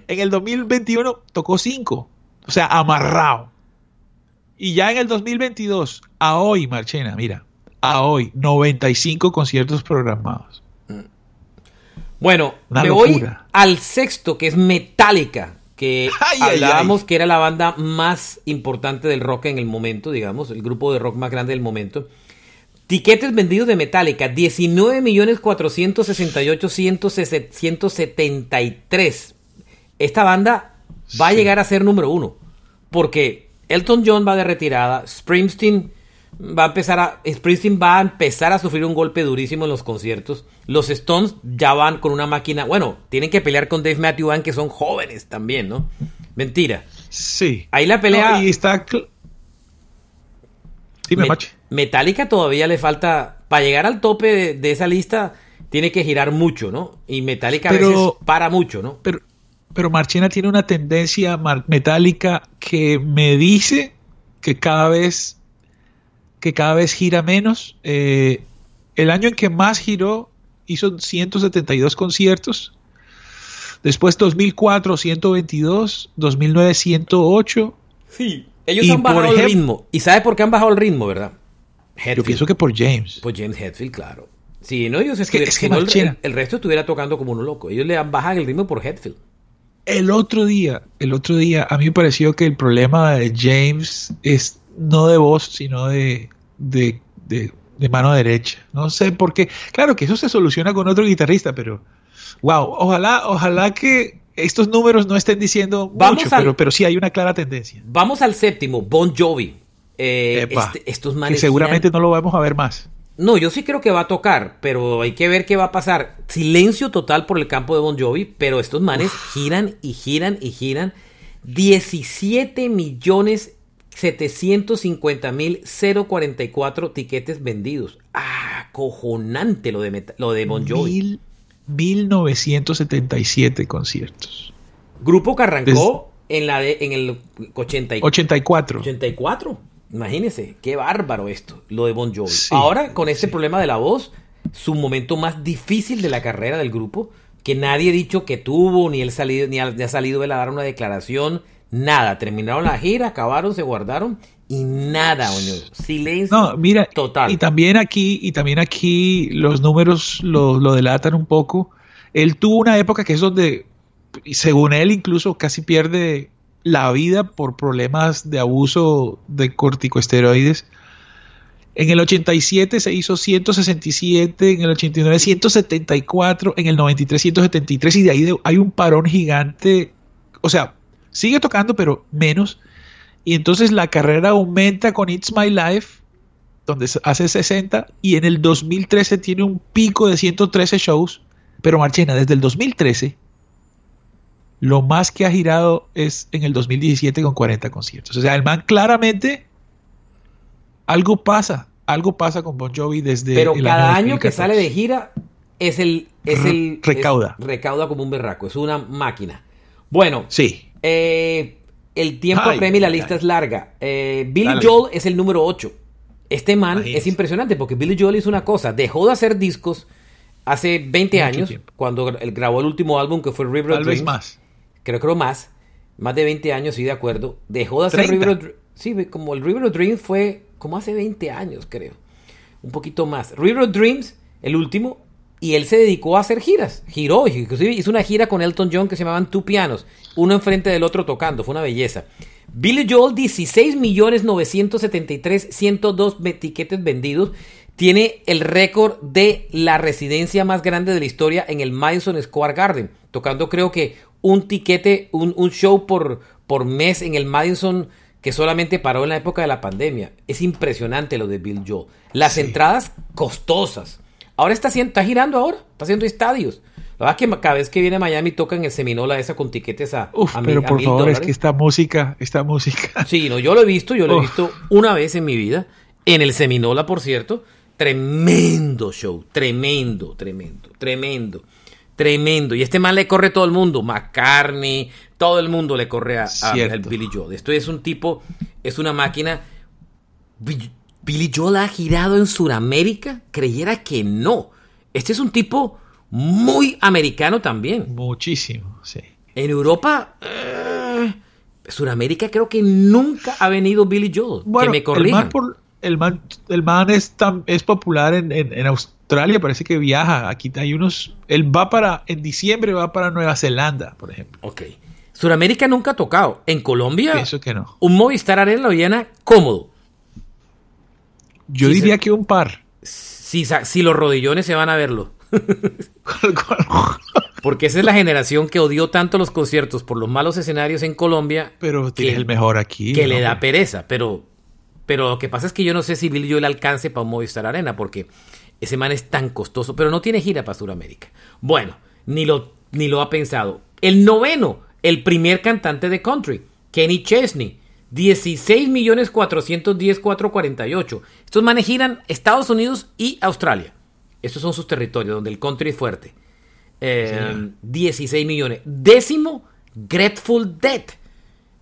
en el 2021 tocó 5. O sea, amarrado. Y ya en el 2022, a hoy, Marchena, mira, a hoy, 95 conciertos programados. Bueno, me voy al sexto, que es Metallica, que [LAUGHS] hablábamos que era la banda más importante del rock en el momento, digamos, el grupo de rock más grande del momento. Tiquetes vendidos de Metallica, 19.468.173. Esta banda va a llegar a ser número uno, porque Elton John va de retirada, Springsteen va a empezar a Springsteen va a empezar a sufrir un golpe durísimo en los conciertos. Los Stones ya van con una máquina, bueno, tienen que pelear con Dave Matthew Band que son jóvenes también, ¿no? Mentira. Sí. Ahí la pelea y está Dime, Metallica todavía le falta para llegar al tope de, esa lista tiene que girar mucho, ¿no? Y Metallica a veces para mucho, ¿no? Pero pero Marchena tiene una tendencia metálica que me dice que cada vez que cada vez gira menos. Eh, el año en que más giró hizo 172 conciertos. Después 2004 122, 2009 108. Sí, ellos han bajado el ritmo. ¿Y sabe por qué han bajado el ritmo, verdad? Yo pienso que por James. Por James Hetfield, claro. Sí, no, ellos es que, el, el, resto estuviera tocando como uno loco. Ellos le han bajado el ritmo por Hetfield. El otro día, el otro día, a mí me pareció que el problema de James es no de voz, sino de, de, de, mano derecha. No sé por qué. Claro que eso se soluciona con otro guitarrista, pero wow, ojalá, ojalá que estos números no estén diciendo mucho, pero, pero sí hay una clara tendencia. Vamos al séptimo, Bon Jovi. Eh, este, estos que seguramente no lo vamos a ver más. No, yo sí creo que va a tocar, pero hay que ver qué va a pasar. Silencio total por el campo de Bon Jovi, pero estos manes giran y giran y giran. 17 millones 750 mil 044 tiquetes vendidos. Ah, cojonante lo de, lo de Bon Jovi. 1977 conciertos. Grupo que arrancó en, la de, en el 84. 84. Imagínense, qué bárbaro esto, lo de Bon Jovi. Ahora, con este problema de la voz, su momento más difícil de la carrera del grupo, que nadie ha dicho que tuvo, ni él salido, ni ha, salido de la dar una declaración, nada. Terminaron la gira, acabaron, se guardaron y nada, Silencio no, mira, total. Y también aquí, y también aquí los números lo, lo delatan un poco. Él tuvo una época que es donde, según él, incluso casi pierde la vida por problemas de abuso de corticosteroides. En el 87 se hizo 167, en el 89 174, en el 93 173 y de ahí hay un parón gigante. O sea, sigue tocando pero menos. Y entonces la carrera aumenta con It's My Life, donde hace 60, y en el 2013 tiene un pico de 113 shows. Pero Marchena, desde el 2013 lo más que ha girado es en el 2017 con 40 conciertos. O sea, el man claramente algo pasa, algo pasa con Bon Jovi desde Pero cada año, que sale de gira es el es el recauda. recauda como un berraco, es una máquina. Bueno, sí. Eh, el tiempo premia y la lista es larga. Eh, Billy Joel es el número 8. Este man es impresionante porque Billy Joel hizo una cosa, dejó de hacer discos hace 20 años, cuando grabó el último álbum que fue River Tal vez más creo que más, más de 20 años, sí, de acuerdo. Dejó de hacer River of Sí, como el River of Dreams fue como hace 20 años, creo. Un poquito más. River of Dreams, el último, y él se dedicó a hacer giras. Giró, inclusive hizo una gira con Elton John que se llamaban Two Pianos, uno enfrente del otro tocando, fue una belleza. Billy Joel, 16 millones 973, 102 tiquetes vendidos. Tiene el récord de la residencia más grande de la historia en el Madison Square Garden, tocando creo que un tiquete, un, show por, por mes en el Madison que solamente paró en la época de la pandemia. Es impresionante lo de Bill Joel. Las entradas costosas. Ahora está, está girando ahora, está haciendo estadios. La verdad es que cada vez que viene a Miami toca en el Seminola esa con tiquetes a, Uf, pero por favor, es que esta música, esta música. Sí, no, yo lo he visto, yo lo he visto una vez en mi vida, en el Seminola, por cierto. Tremendo show, tremendo, tremendo, tremendo. Tremendo. Y este man le corre todo el mundo. McCartney, todo el mundo le corre a, Billy Joel. Esto es un tipo, es una máquina. Billy Joel ha girado en Sudamérica. Creyera que no. Este es un tipo muy americano también. Muchísimo, sí. En Europa, eh, Suramérica creo que nunca ha venido Billy Joel. que me corrijan. El man, el man, es, tan, es popular en, en, Australia, parece que viaja. Aquí hay unos. Él va para. En diciembre va para Nueva Zelanda, por ejemplo. Ok. Suramérica nunca ha tocado. En Colombia. Pienso que no. Un Movistar Arena lo llena cómodo. Yo diría que un par. Si, si los rodillones se van a verlo. [LAUGHS] Porque esa es la generación que odió tanto los conciertos por los malos escenarios en Colombia. Pero tiene el mejor aquí. Que le da pereza. Pero, pero lo que pasa es que yo no sé si Billy Joel alcance para un Movistar Arena. Porque ese man es tan costoso. Pero no tiene gira para Sudamérica. Bueno, ni lo, ni lo ha pensado. El noveno, el primer cantante de country, Kenny Chesney 16 millones 410 448. Estos manes giran Estados Unidos y Australia. Estos son sus territorios donde el country es fuerte. 16 eh, millones. Décimo, Grateful Dead.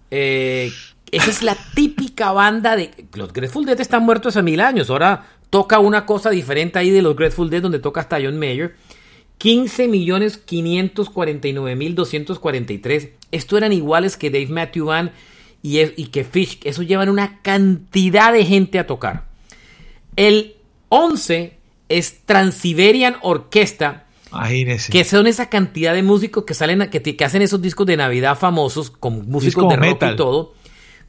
Eh, esa es la típica banda de... Los Grateful Dead están muertos hace mil años. Ahora toca una cosa diferente ahí de los Grateful Dead donde toca hasta John Mayer. 15 millones 549 mil 243. Estos eran iguales que Dave Matthew Band y, que Fish, eso llevan una cantidad de gente a tocar. El 11 es Transiberian Orquesta. Que son esa cantidad de músicos que salen, que, que hacen esos discos de Navidad famosos con músicos de rock y todo.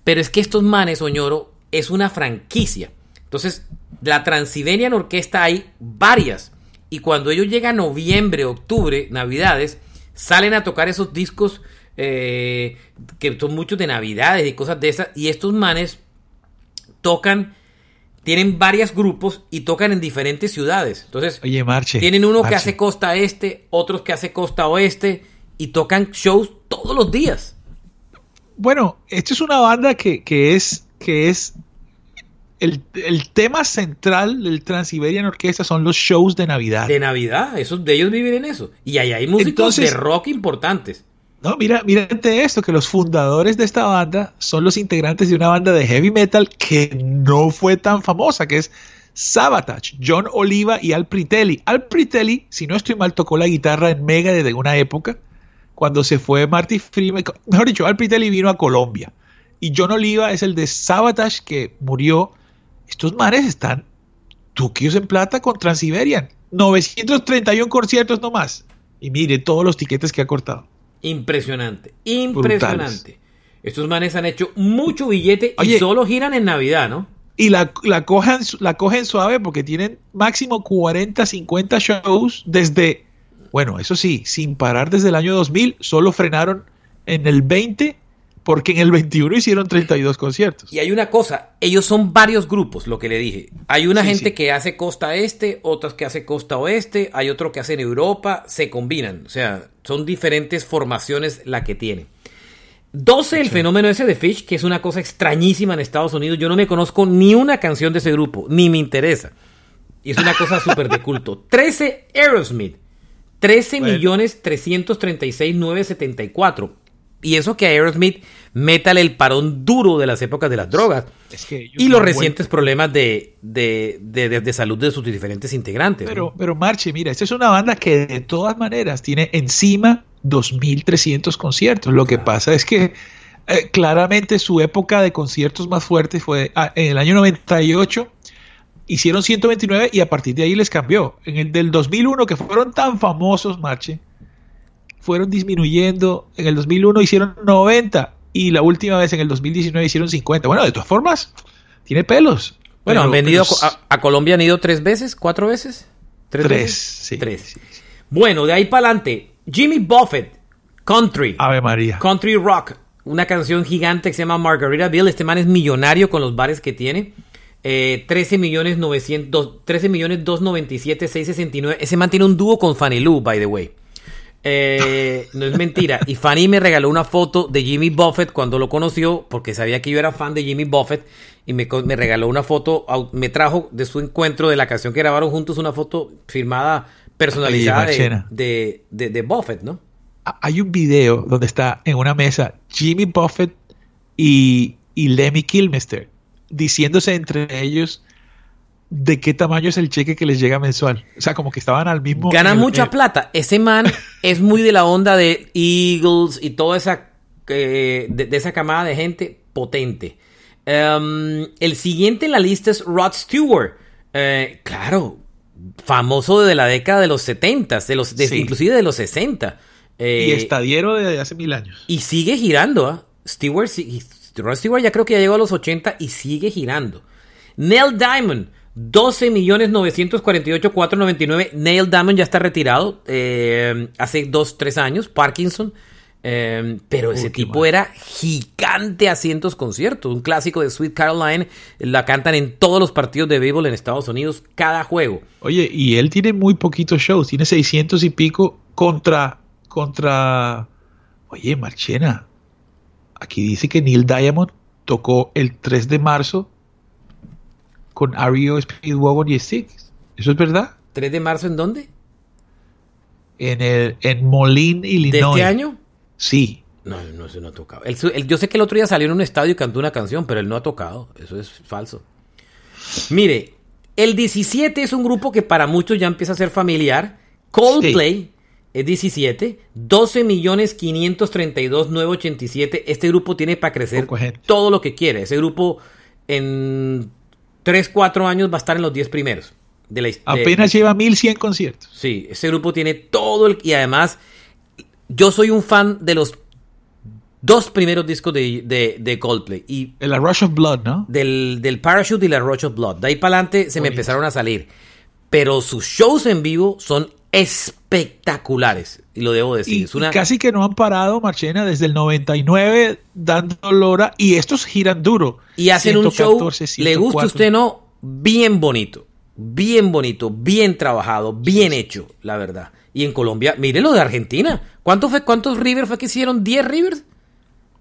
Pero es que estos manes, Oñoro, es una franquicia. Entonces, la Transiberian Orquesta hay varias. Y cuando ellos llegan noviembre, octubre, Navidades, salen a tocar esos discos eh, que son muchos de navidades y cosas de esas, y estos manes tocan, tienen varios grupos y tocan en diferentes ciudades. Entonces, Oye, Marche, tienen uno que hace costa este, otros que hace costa oeste, y tocan shows todos los días. Bueno, esto es una banda que, es, que es el, tema central del Transiberian Orquesta son los shows de Navidad. De Navidad, esos de ellos viven en eso. Y ahí hay músicos de rock importantes. No, mira, mírate esto, que los fundadores de esta banda son los integrantes de una banda de heavy metal que no fue tan famosa, que es Sabotage, John Oliva y Al Pritelli. Al Pritelli, si no estoy mal, tocó la guitarra en Mega desde una época, cuando se fue Marty Freeman, mejor dicho, Al Pritelli vino a Colombia. Y John Oliva es el de Sabotage que murió. Estos mares están tuquios en plata con Transiberian. 931 conciertos nomás. Y mire todos los tiquetes que ha cortado. Impresionante, impresionante. Estos manes han hecho mucho billete y solo giran en Navidad, ¿no? Y la, la, cojan, la cogen suave porque tienen máximo 40, 50 shows desde, bueno, eso sí, sin parar desde el año 2000, solo frenaron en el 20 porque en el 21 hicieron 32 conciertos. Y hay una cosa, ellos son varios grupos, lo que le dije. Hay una gente que hace costa este, otras que hace costa oeste, hay otro que hace en Europa, se combinan. O sea, son diferentes formaciones la que tiene. 12, el fenómeno ese de Fish, que es una cosa extrañísima en Estados Unidos. Yo no me conozco ni una canción de ese grupo, ni me interesa. Y es una cosa [LAUGHS] súper de culto. 13, Aerosmith. 13 millones 336 974 y eso que Aerosmith métale el parón duro de las épocas de las drogas. y los recientes problemas de, de, salud de sus diferentes integrantes. Pero, pero Marche, mira, esta es una banda que de todas maneras tiene encima 2.300 conciertos. Lo que pasa es que eh, claramente su época de conciertos más fuerte fue ah, en el año 98. Hicieron 129 y a partir de ahí les cambió. En el del 2001, que fueron tan famosos, Marche, fueron disminuyendo. En el 2001 hicieron 90 y la última vez en el 2019 hicieron 50. Bueno, de todas formas, tiene pelos. Bueno, han venido a, Colombia, han ido tres veces, cuatro veces. Tres, Sí, tres. Bueno, de ahí para adelante, Jimmy Buffett, Country. Ave María. Country Rock. Una canción gigante que se llama Margarita Bill. Este man es millonario con los bares que tiene. 13 eh, millones 900, 13 millones 297 669. Ese man tiene un dúo con Fanny Lou, by the way. Eh, no es mentira. Y Fanny me regaló una foto de Jimmy Buffett cuando lo conoció, porque sabía que yo era fan de Jimmy Buffett. Y me, regaló una foto, me trajo de su encuentro de la canción que grabaron juntos una foto firmada, personalizada de, de, Buffett, ¿no? Hay un video donde está en una mesa Jimmy Buffett y, y Lemmy Kilmister diciéndose entre ellos de qué tamaño es el cheque que les llega mensual. O sea, como que estaban al mismo. Gana mucha plata. Ese man [LAUGHS] es muy de la onda de Eagles y toda esa. Eh, de, esa camada de gente potente. Em, el siguiente en la lista es Rod Stewart. Eh, claro, famoso de la década de los 70, de los, inclusive de los 60. y estadiero de hace mil años. Y sigue girando. ¿ah? Stewart, Rod Stewart ya creo que ya llegó a los 80 y sigue girando. Neil Diamond, 12 millones 948 Neil Diamond ya está retirado eh, hace 2, 3 años. Parkinson. Eh, pero ese tipo era gigante a cientos conciertos. Un clásico de Sweet Caroline. La cantan en todos los partidos de béisbol en Estados Unidos, cada juego. Oye, y él tiene muy poquitos shows. Tiene 600 y pico contra. contra. Oye, Marchena. Aquí dice que Neil Diamond tocó el 3 de marzo con Ario Speedwagon y Six. ¿Eso es verdad? ¿3 de marzo en dónde? En, el, en Moline, Illinois. ¿De este año? Sí. No, no, se no ha tocado. yo sé que el otro día salió en un estadio y cantó una canción, pero él no ha tocado. Eso es falso. Mire, el 17 es un grupo que para muchos ya empieza a ser familiar. Coldplay es 17. 12 millones 532 987. Este grupo tiene para crecer todo lo que quiere. Ese grupo en 3, 4 años va a estar en los 10 primeros. De la, Apenas lleva 1100 conciertos. Sí, ese grupo tiene todo el. Y además, yo soy un fan de los dos primeros discos de, de, Coldplay. Y la Rush of Blood, ¿no? Del, del, Parachute y la Rush of Blood. De ahí para adelante se me empezaron a salir. Pero sus shows en vivo son espectaculares. Y lo debo decir. Y, casi que no han parado, Marchena, desde el 99 dando lora. Y estos giran duro. Y hacen un show, le gusta a usted no, bien bonito. Bien bonito, bien trabajado, bien hecho, la verdad. Y en Colombia, mire lo de Argentina. ¿Cuántos, fue, ¿Cuántos Rivers fue que hicieron? ¿10 Rivers?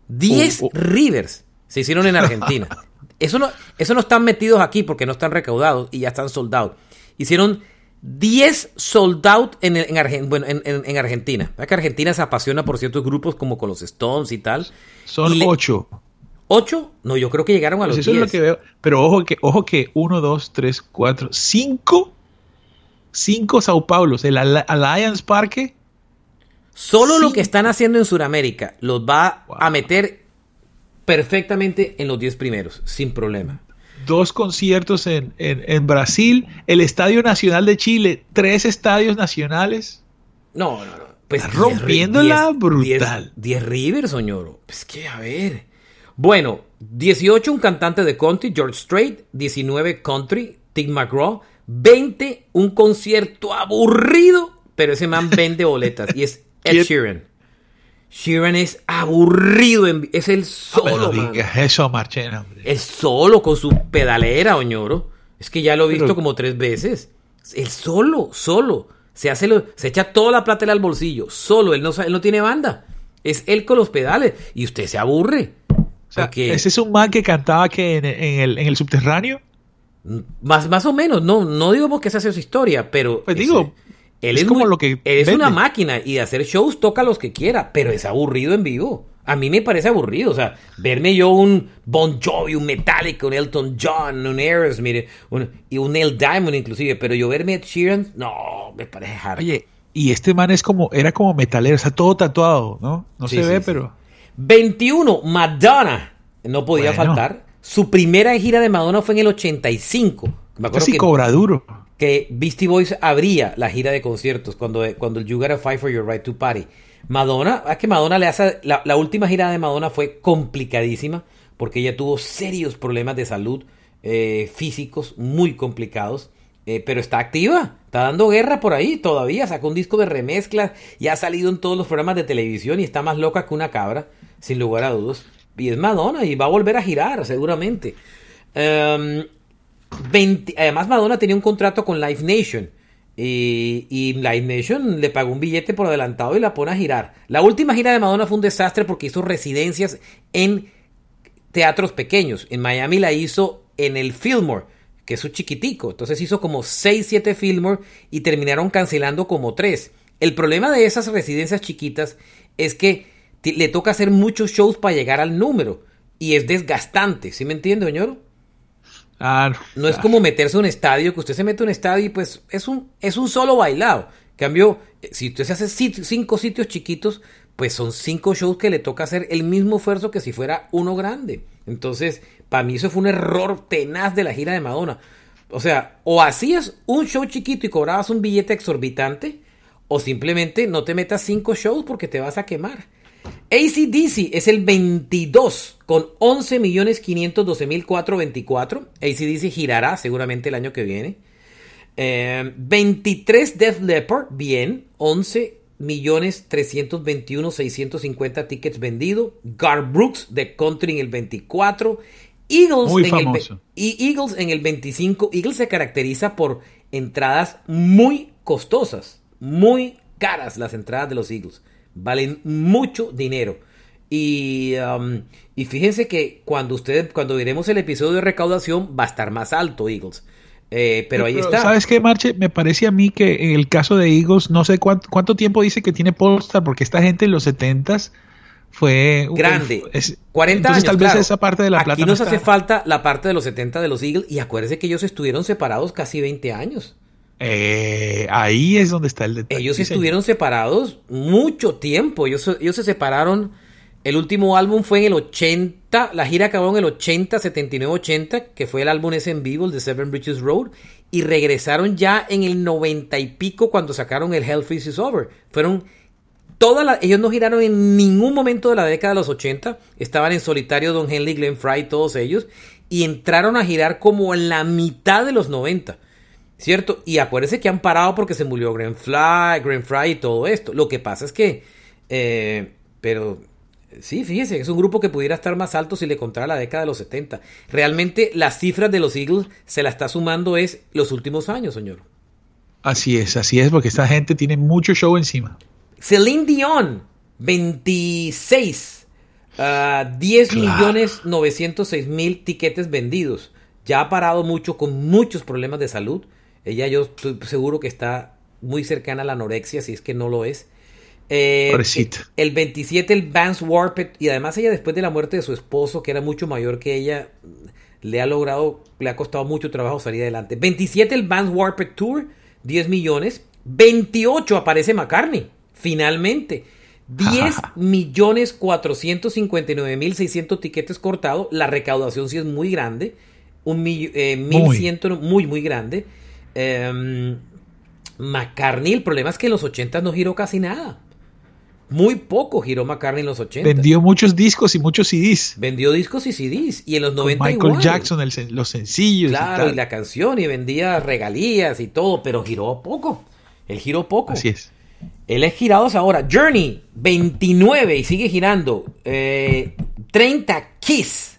10 Rivers se hicieron en Argentina. [LAUGHS] Eso no, eso no están metidos aquí porque no están recaudados y ya están soldados. Hicieron 10 sold out en, en, bueno, en, Argentina. que Argentina se apasiona por ciertos grupos como con los Stones y tal. Son 8. ¿8? No, yo creo que llegaron a pues los 10. Es lo que veo. Pero ojo que, ojo que 1, 2, 3, 4, 5. 5 Sao Paulo. El Alliance Parque. Solo lo que están haciendo en Sudamérica los va a meter perfectamente en los 10 primeros, sin problema dos conciertos en, Brasil, el Estadio Nacional de Chile, tres estadios nacionales. No, no, no. Pues rompiéndola brutal. 10 Rivers, señor. Pues que, a ver. Bueno, 18 un cantante de country, George Strait. 19 country, Tim McGraw. 20 un concierto aburrido, pero ese man vende boletas y es Ed [LAUGHS] Sheeran. Sheeran es aburrido, es el solo. No eso, Marchena. Es solo con su pedalera, Oñoro. Es que ya lo he visto como tres veces. El solo, solo. Se hace lo, se echa toda la plata al bolsillo. Solo, él no, él no tiene banda. Es él con los pedales. Y usted se aburre. ¿Ese es un man que cantaba que en, el, en el subterráneo? Más, más o menos, no, no digo porque esa sea su historia, pero. Pues digo, él es, como lo que es una máquina y de hacer shows toca los que quiera, pero es aburrido en vivo. A mí me parece aburrido, o sea, verme yo un Bon Jovi, un Metallica, un Elton John, un Aerosmith, un, y un Neil Diamond inclusive, pero yo verme Ed Sheeran, no, me parece hard. Oye, y este man es como, era como metalero, o sea, todo tatuado, ¿no? No se ve, pero... 21, Madonna, no podía faltar. Su primera gira de Madonna fue en el 85. Me acuerdo Casi cobra duro que Beastie Boys abría la gira de conciertos cuando, cuando el You Gotta Fight for Your Right to Party. Madonna, es que Madonna le hace. La, última gira de Madonna fue complicadísima porque ella tuvo serios problemas de salud eh, físicos muy complicados. Eh, pero está activa, está dando guerra por ahí todavía. Sacó un disco de remezclas y ha salido en todos los programas de televisión y está más loca que una cabra, sin lugar a dudas. Y es Madonna y va a volver a girar, seguramente. Em, además, Madonna tenía un contrato con Live Nation. Y, y, Live Nation le pagó un billete por adelantado y la pone a girar. La última gira de Madonna fue un desastre porque hizo residencias en teatros pequeños. En Miami la hizo en el Fillmore, que es un chiquitico. Entonces hizo como 6, 7 Fillmore y terminaron cancelando como 3. El problema de esas residencias chiquitas es que le toca hacer muchos shows para llegar al número. Y es desgastante, ¿sí me entiende, señor? No es como meterse a un estadio, que usted se mete a un estadio y pues es un, es un solo bailado. cambio, si usted se hace cinco sitios chiquitos, pues son cinco shows que le toca hacer el mismo esfuerzo que si fuera uno grande. Entonces, para mí eso fue un error tenaz de la gira de Madonna. O sea, o hacías un show chiquito y cobrabas un billete exorbitante, o simplemente no te metas cinco shows porque te vas a quemar. ACDC es el 22 con 11.512.424. ACDC girará seguramente el año que viene. 23 eh, Death Leopard, bien. 11 millones 321 650 tickets vendidos. Gar Brooks de Country en el 24. Eagles en el y Eagles en el 25. Eagles se caracteriza por entradas muy costosas, muy caras las entradas de los Eagles. Valen mucho dinero. Y, um, y fíjense que cuando ustedes, cuando veremos el episodio de recaudación, va a estar más alto Eagles. Eh, pero ahí está. ¿Sabes qué, Marche? Me parece a mí que en el caso de Eagles, no sé cuánto, cuánto tiempo dice que tiene Polestar, porque esta gente en los 70s fue grande. 40 años. tal vez esa parte de la Aquí nos hace falta la parte de los 70 de los Eagles y acuérdense que ellos estuvieron separados casi 20 años. Eh, ahí es donde está el detalle. Ellos estuvieron separados mucho tiempo. Ellos, ellos se separaron. El último álbum fue en el 80. La gira acabó en el 80, 79, 80, que fue el álbum ese en vivo, el de Seven Bridges Road. Y regresaron ya en el 90 y pico cuando sacaron el Hell Freeze is Over. Fueron todas ellos no giraron en ningún momento de la década de los 80. Estaban en solitario Don Henley, Glenn Fry, todos ellos. Y entraron a girar como en la mitad de los 90. ¿Cierto? Y acuérdense que han parado porque se murió Glenn Fly, Glenn Fry y todo esto. Lo que pasa es que, eh, pero sí, fíjese, es un grupo que pudiera estar más alto si le contara la década de los 70. Realmente las cifras de los Eagles se la está sumando es los últimos años, señor. Así es, así es, porque esta gente tiene mucho show encima. Celine Dion, 26, 10 millones 906 mil tiquetes vendidos. Ya ha parado mucho con muchos problemas de salud. Ella yo estoy seguro que está muy cercana a la anorexia, si es que no lo es. Eh, el 27 el Vance Warped y además ella después de la muerte de su esposo que era mucho mayor que ella le ha logrado, le ha costado mucho trabajo salir adelante. 27 el Vance Warped Tour, 10 millones. 28 aparece McCartney, finalmente. 10 [LAUGHS] millones 459 mil 600 tiquetes cortados. La recaudación sí es muy grande. Un eh, mil muy, muy grande. Eh, McCartney, el problema es que en los 80 no giró casi nada. Muy poco giró McCartney en los 80. Vendió muchos discos y muchos CDs. Vendió discos y CDs. Y en los 90 Michael Jackson, los sencillos. Claro, y, la canción, y vendía regalías y todo, pero giró poco. Él giró poco. Así es. Él es girado ahora. Journey, 29 y sigue girando. 30 eh, Kiss.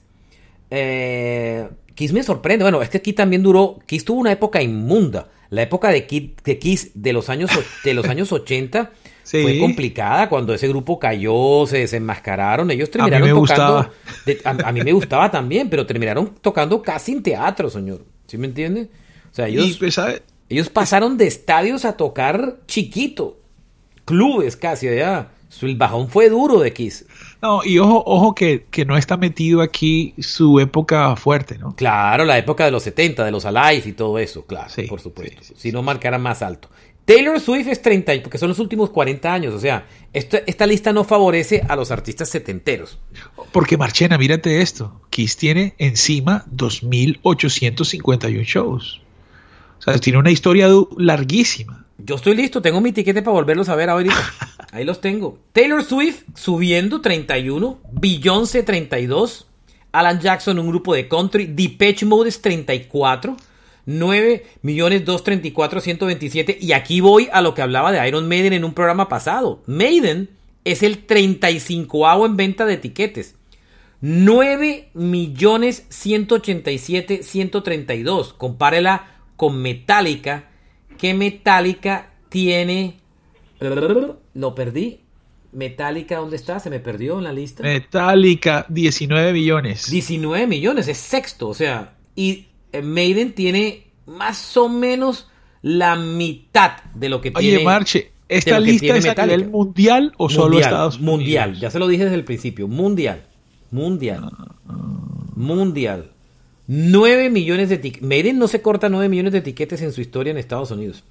Eh, Kiss me sorprende. Bueno, es que aquí también duró. Kiss tuvo una época inmunda. La época de, Kiss de los años, de los años 80 [LAUGHS] fue complicada. Cuando ese grupo cayó, se desenmascararon. Ellos terminaron tocando. a, mí me gustaba también, pero terminaron tocando casi en teatro, señor. ¿Sí me entiende? O sea, ellos, pues, ellos pasaron de estadios a tocar chiquito. Clubes casi, allá. El bajón fue duro de Kiss. No, y ojo, ojo que, no está metido aquí su época fuerte, ¿no? Claro, la época de los 70, de los Alive y todo eso, claro, por supuesto. si no marcara más alto. Taylor Swift es 30, porque son los últimos 40 años, o sea, esta lista no favorece a los artistas setenteros. Porque Marchena, mírate esto, Kiss tiene encima 2.851 shows. O sea, tiene una historia larguísima. Yo estoy listo, tengo mi tiquete para volverlos a ver ahorita. [LAUGHS] Ahí los tengo. Taylor Swift subiendo 31, Beyoncé 32, Alan Jackson un grupo de country, Depeche Mode es 34, 9 millones 234 127 y aquí voy a lo que hablaba de Iron Maiden en un programa pasado. Maiden es el 35 en venta de etiquetes. 9 millones 187 132. Compárela con Metallica ¿Qué Metallica tiene? Lo perdí. Metallica, ¿dónde está? Se me perdió en la lista. Metallica, 19 millones. 19 millones, es sexto. O sea, y eh, Maiden tiene más o menos la mitad de lo que tiene. Oye, Marche, ¿esta lista es a nivel mundial o solo Estados Unidos? Mundial, ya se lo dije desde el principio. Mundial. Mundial. Mundial. 9 millones de tiquetes. Maiden no se corta 9 millones de tiquetes en su historia en Estados Unidos.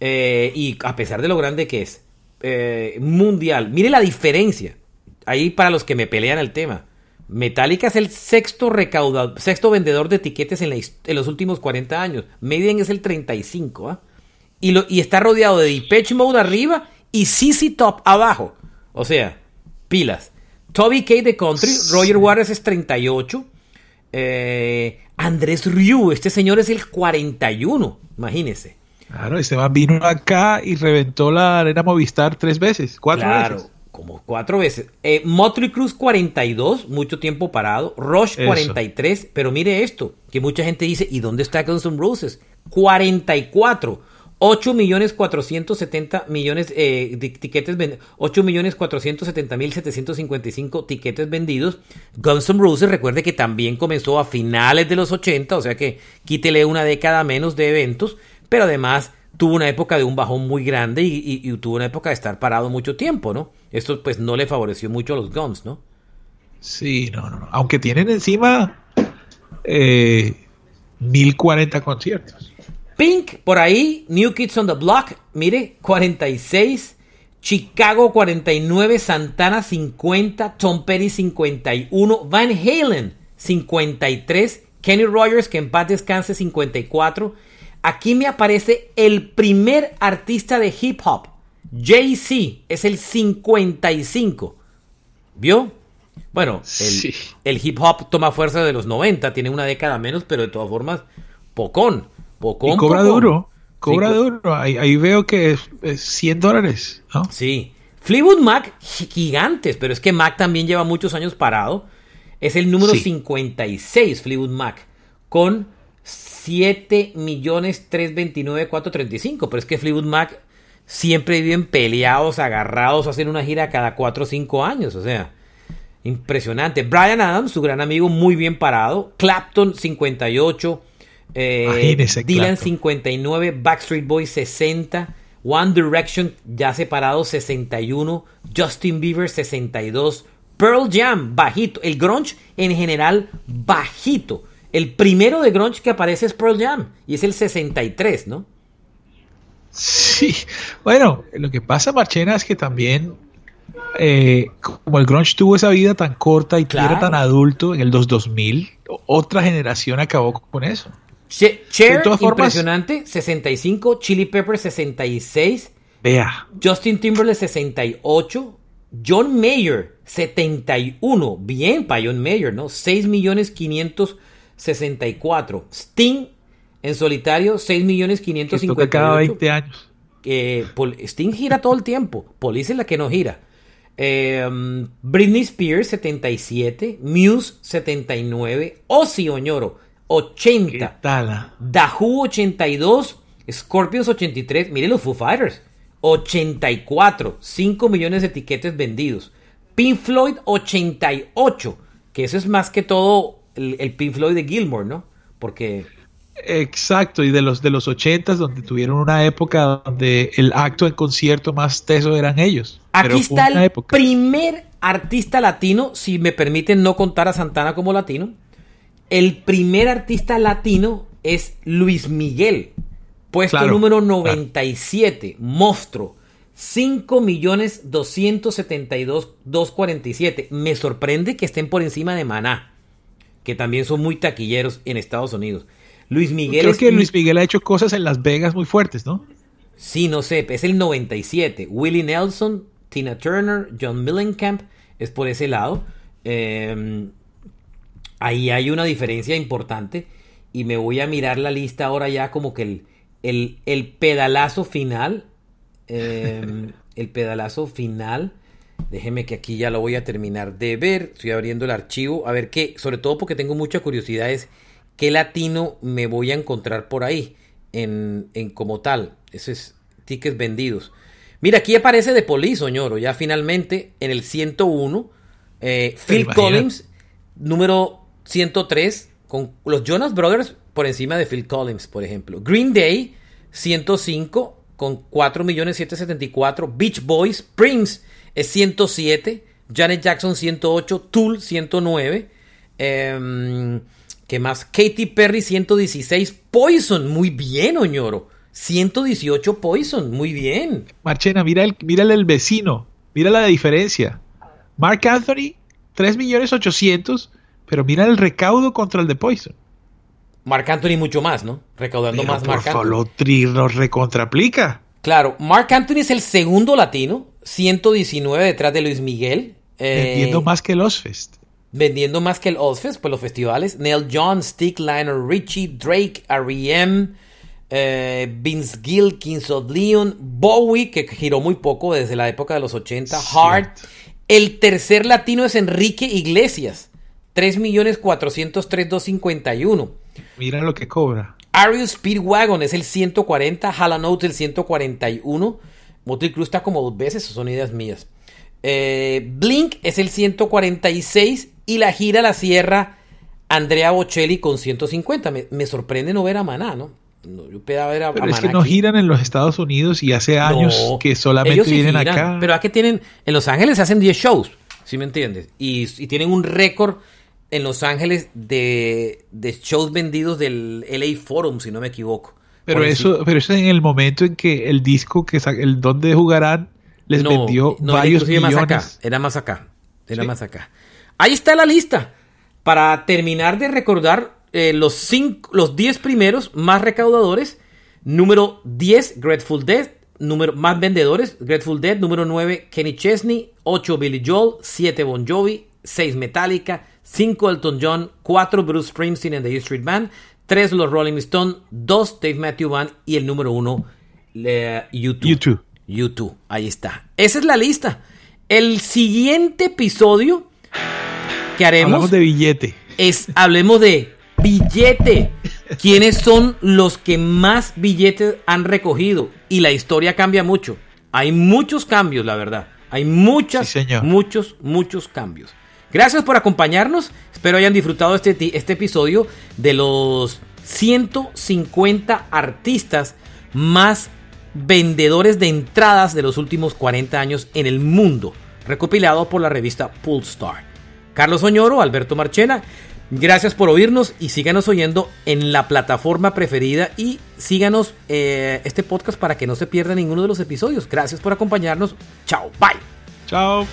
Eh, y a pesar de lo grande que es. Eh, mundial. Mire la diferencia. Ahí para los que me pelean el tema. Metallica es el sexto recaudador, sexto vendedor de tiquetes en, los últimos 40 años. Maiden es el 35. ¿ah? Y, lo, y está rodeado de Depeche Mode arriba y CC Top abajo. O sea, pilas. Toby K de Country, Roger Waters es 38. Eh, Andrés Ryu, este señor es el 41, imagínese. Claro, este man vino acá y reventó la arena Movistar tres veces, cuatro claro, como cuatro veces. Eh, Motley Cruz 42, mucho tiempo parado. Rush 43, pero mire esto, que mucha gente dice, ¿y dónde está Guns N' Roses? 44. 8 millones 470 millones eh, de tiquetes 8 millones 470 mil 755 tiquetes vendidos. Guns N' Roses recuerde que también comenzó a finales de los 80, o sea que quítele una década menos de eventos, pero además tuvo una época de un bajón muy grande y, tuvo una época de estar parado mucho tiempo, ¿no? Esto pues no le favoreció mucho a los Guns, ¿no? Sí, no, no, no. Aunque tienen encima eh, 1040 conciertos. Pink, por ahí, New Kids on the Block, mire, 46. Chicago 49, Santana 50, Tom Petty 51, Van Halen 53, Kenny Rogers, que en paz descanse 54. Aquí me aparece el primer artista de hip hop, Jay-Z, es el 55. ¿Vio? Bueno, el, el, hip hop toma fuerza de los 90, tiene una década menos, pero de todas formas, pocón y cobra duro. Cobra duro. Ahí, veo que es, 100 dólares. ¿no? Sí. Fleetwood Mac, gigantes, pero es que Mac también lleva muchos años parado. Es el número 56, Fleetwood Mac, con 7 millones 329 435. Pero es que Fleetwood Mac siempre viven peleados, agarrados, hacen una gira cada 4 o 5 años. O sea, impresionante. Brian Adams, su gran amigo, muy bien parado. Clapton, 58. Eh, Dylan 59, Backstreet Boys 60, One Direction ya separado 61, Justin Bieber 62, Pearl Jam bajito, el grunge en general bajito. El primero de grunge que aparece es Pearl Jam y es el 63, ¿no? Sí, bueno, lo que pasa, Marchena, es que también, eh, como el grunge tuvo esa vida tan corta y era tan adulto en el 2000, otra generación acabó con eso. Cher, impresionante, 65. Chili Pepper, 66. Vea. Justin Timberlake, 68. John Mayer, 71. Bien para John Mayer, ¿no? 6 millones 564. Sting, en solitario, 6 millones 558. cada 20 años. Sting gira todo el tiempo. Police es la que no gira. Em, Britney Spears, 77. Muse, 79. Ozzy Oñoro, 80. Ah? Dahu 82. Scorpions 83. Mire los Foo Fighters. 84. 5 millones de etiquetes vendidos. Pink Floyd 88. Que eso es más que todo el, Pink Floyd de Gilmore, ¿no? Porque... Exacto, y de los de los 80 donde tuvieron una época donde el acto de concierto más teso eran ellos. Aquí está el primer artista latino, si me permiten no contar a Santana como latino, el primer artista latino es Luis Miguel, puesto número 97, monstruo. 5 millones 272 Me sorprende que estén por encima de Maná, que también son muy taquilleros en Estados Unidos. Luis Miguel Creo que Luis Miguel ha hecho cosas en Las Vegas muy fuertes, ¿no? Sí, no sé, es el 97. Willie Nelson, Tina Turner, John Millenkamp, es por ese lado. Eh, ahí hay una diferencia importante y me voy a mirar la lista ahora ya como que el, el, pedalazo final, em, [LAUGHS] el pedalazo final, déjeme que aquí ya lo voy a terminar de ver, estoy abriendo el archivo, a ver qué, sobre todo porque tengo mucha curiosidad es qué latino me voy a encontrar por ahí en, en como tal, ese es tickets vendidos. Mira, aquí aparece de Police, Oñoro, ya finalmente en el 101, eh, Phil Collins, número 103, con los Jonas Brothers por encima de Phil Collins, por ejemplo. Green Day, 105, con 4.774. Beach Boys, Prince es 107. Janet Jackson, 108. Tool, 109. Em, ¿Qué más? Katy Perry 116. Poison, muy bien, Oñoro. 118 Poison, muy bien. Marchena, mira el, mírale el vecino. Mira la diferencia. Mark Anthony, 3 millones 800, pero mira el recaudo contra el de Poison. Mark Anthony mucho más, ¿no? Recaudando Pero más por Mark favor, Anthony. tri- lo recontraplica. Claro, Mark Anthony es el segundo latino, 119 detrás de Luis Miguel. eh, Vendiendo más que el Ozfest. vendiendo más que el Ozfest, pues los festivales. Neil John, Stick, Lionel Richie, Drake, R.E.M., eh, Vince Gill, Kings of Leon, Bowie, que giró muy poco desde la época de los 80, Hart. El tercer latino es Enrique Iglesias, 3.403.251. Mira lo que cobra. Ariel Speedwagon es el 140, Hall Note el 141. Motley Crue está como dos veces, son ideas mías. Eh, Blink es el 146 y la gira la cierra Andrea Bocelli con 150. Me, me sorprende no ver a Maná, ¿no? No, yo ver a, Pero a es Maná que no aquí. giran en los Estados Unidos y hace años No, que solamente sí vienen giran, acá. Pero aquí tienen, en Los Ángeles hacen 10 shows, ¿sí me entiendes? Y, y tienen un récord en Los Ángeles de, de shows vendidos del LA Forum, si no me equivoco. Pero eso, pero eso es en el momento en que el disco que el donde jugarán les No, vendió no, era varios inclusive más acá. millones. Era más acá. Era Sí. más acá. Ahí está la lista. Para terminar de recordar eh, los, cinco, los 10 primeros más recaudadores. Número 10, Grateful Dead. Número, más vendedores, Grateful Dead. Número 9, Kenny Chesney. 8, Billy Joel. 7, Bon Jovi. 6, Metallica. 5, Elton John. 4, Bruce Springsteen and the E Street Band. 3, los Rolling Stones. 2, Dave Matthew Band. Y el número 1, YouTube. YouTube. YouTube. Ahí está. Esa es la lista. El siguiente episodio que haremos Hablamos de billete. es hablemos de billete. ¿Quiénes son los que más billetes han recogido? Y la historia cambia mucho. Hay muchos cambios, la verdad. Hay muchas, Sí, señor. muchos, muchos cambios. Gracias por acompañarnos. Espero hayan disfrutado este, este episodio de los 150 artistas más vendedores de entradas de los últimos 40 años en el mundo, recopilado por la revista Poolstar. Carlos Oñoro, Alberto Marchena, gracias por oírnos y síganos oyendo en la plataforma preferida y síganos eh, este podcast para que no se pierda ninguno de los episodios. Gracias por acompañarnos. Chao, bye. Chao.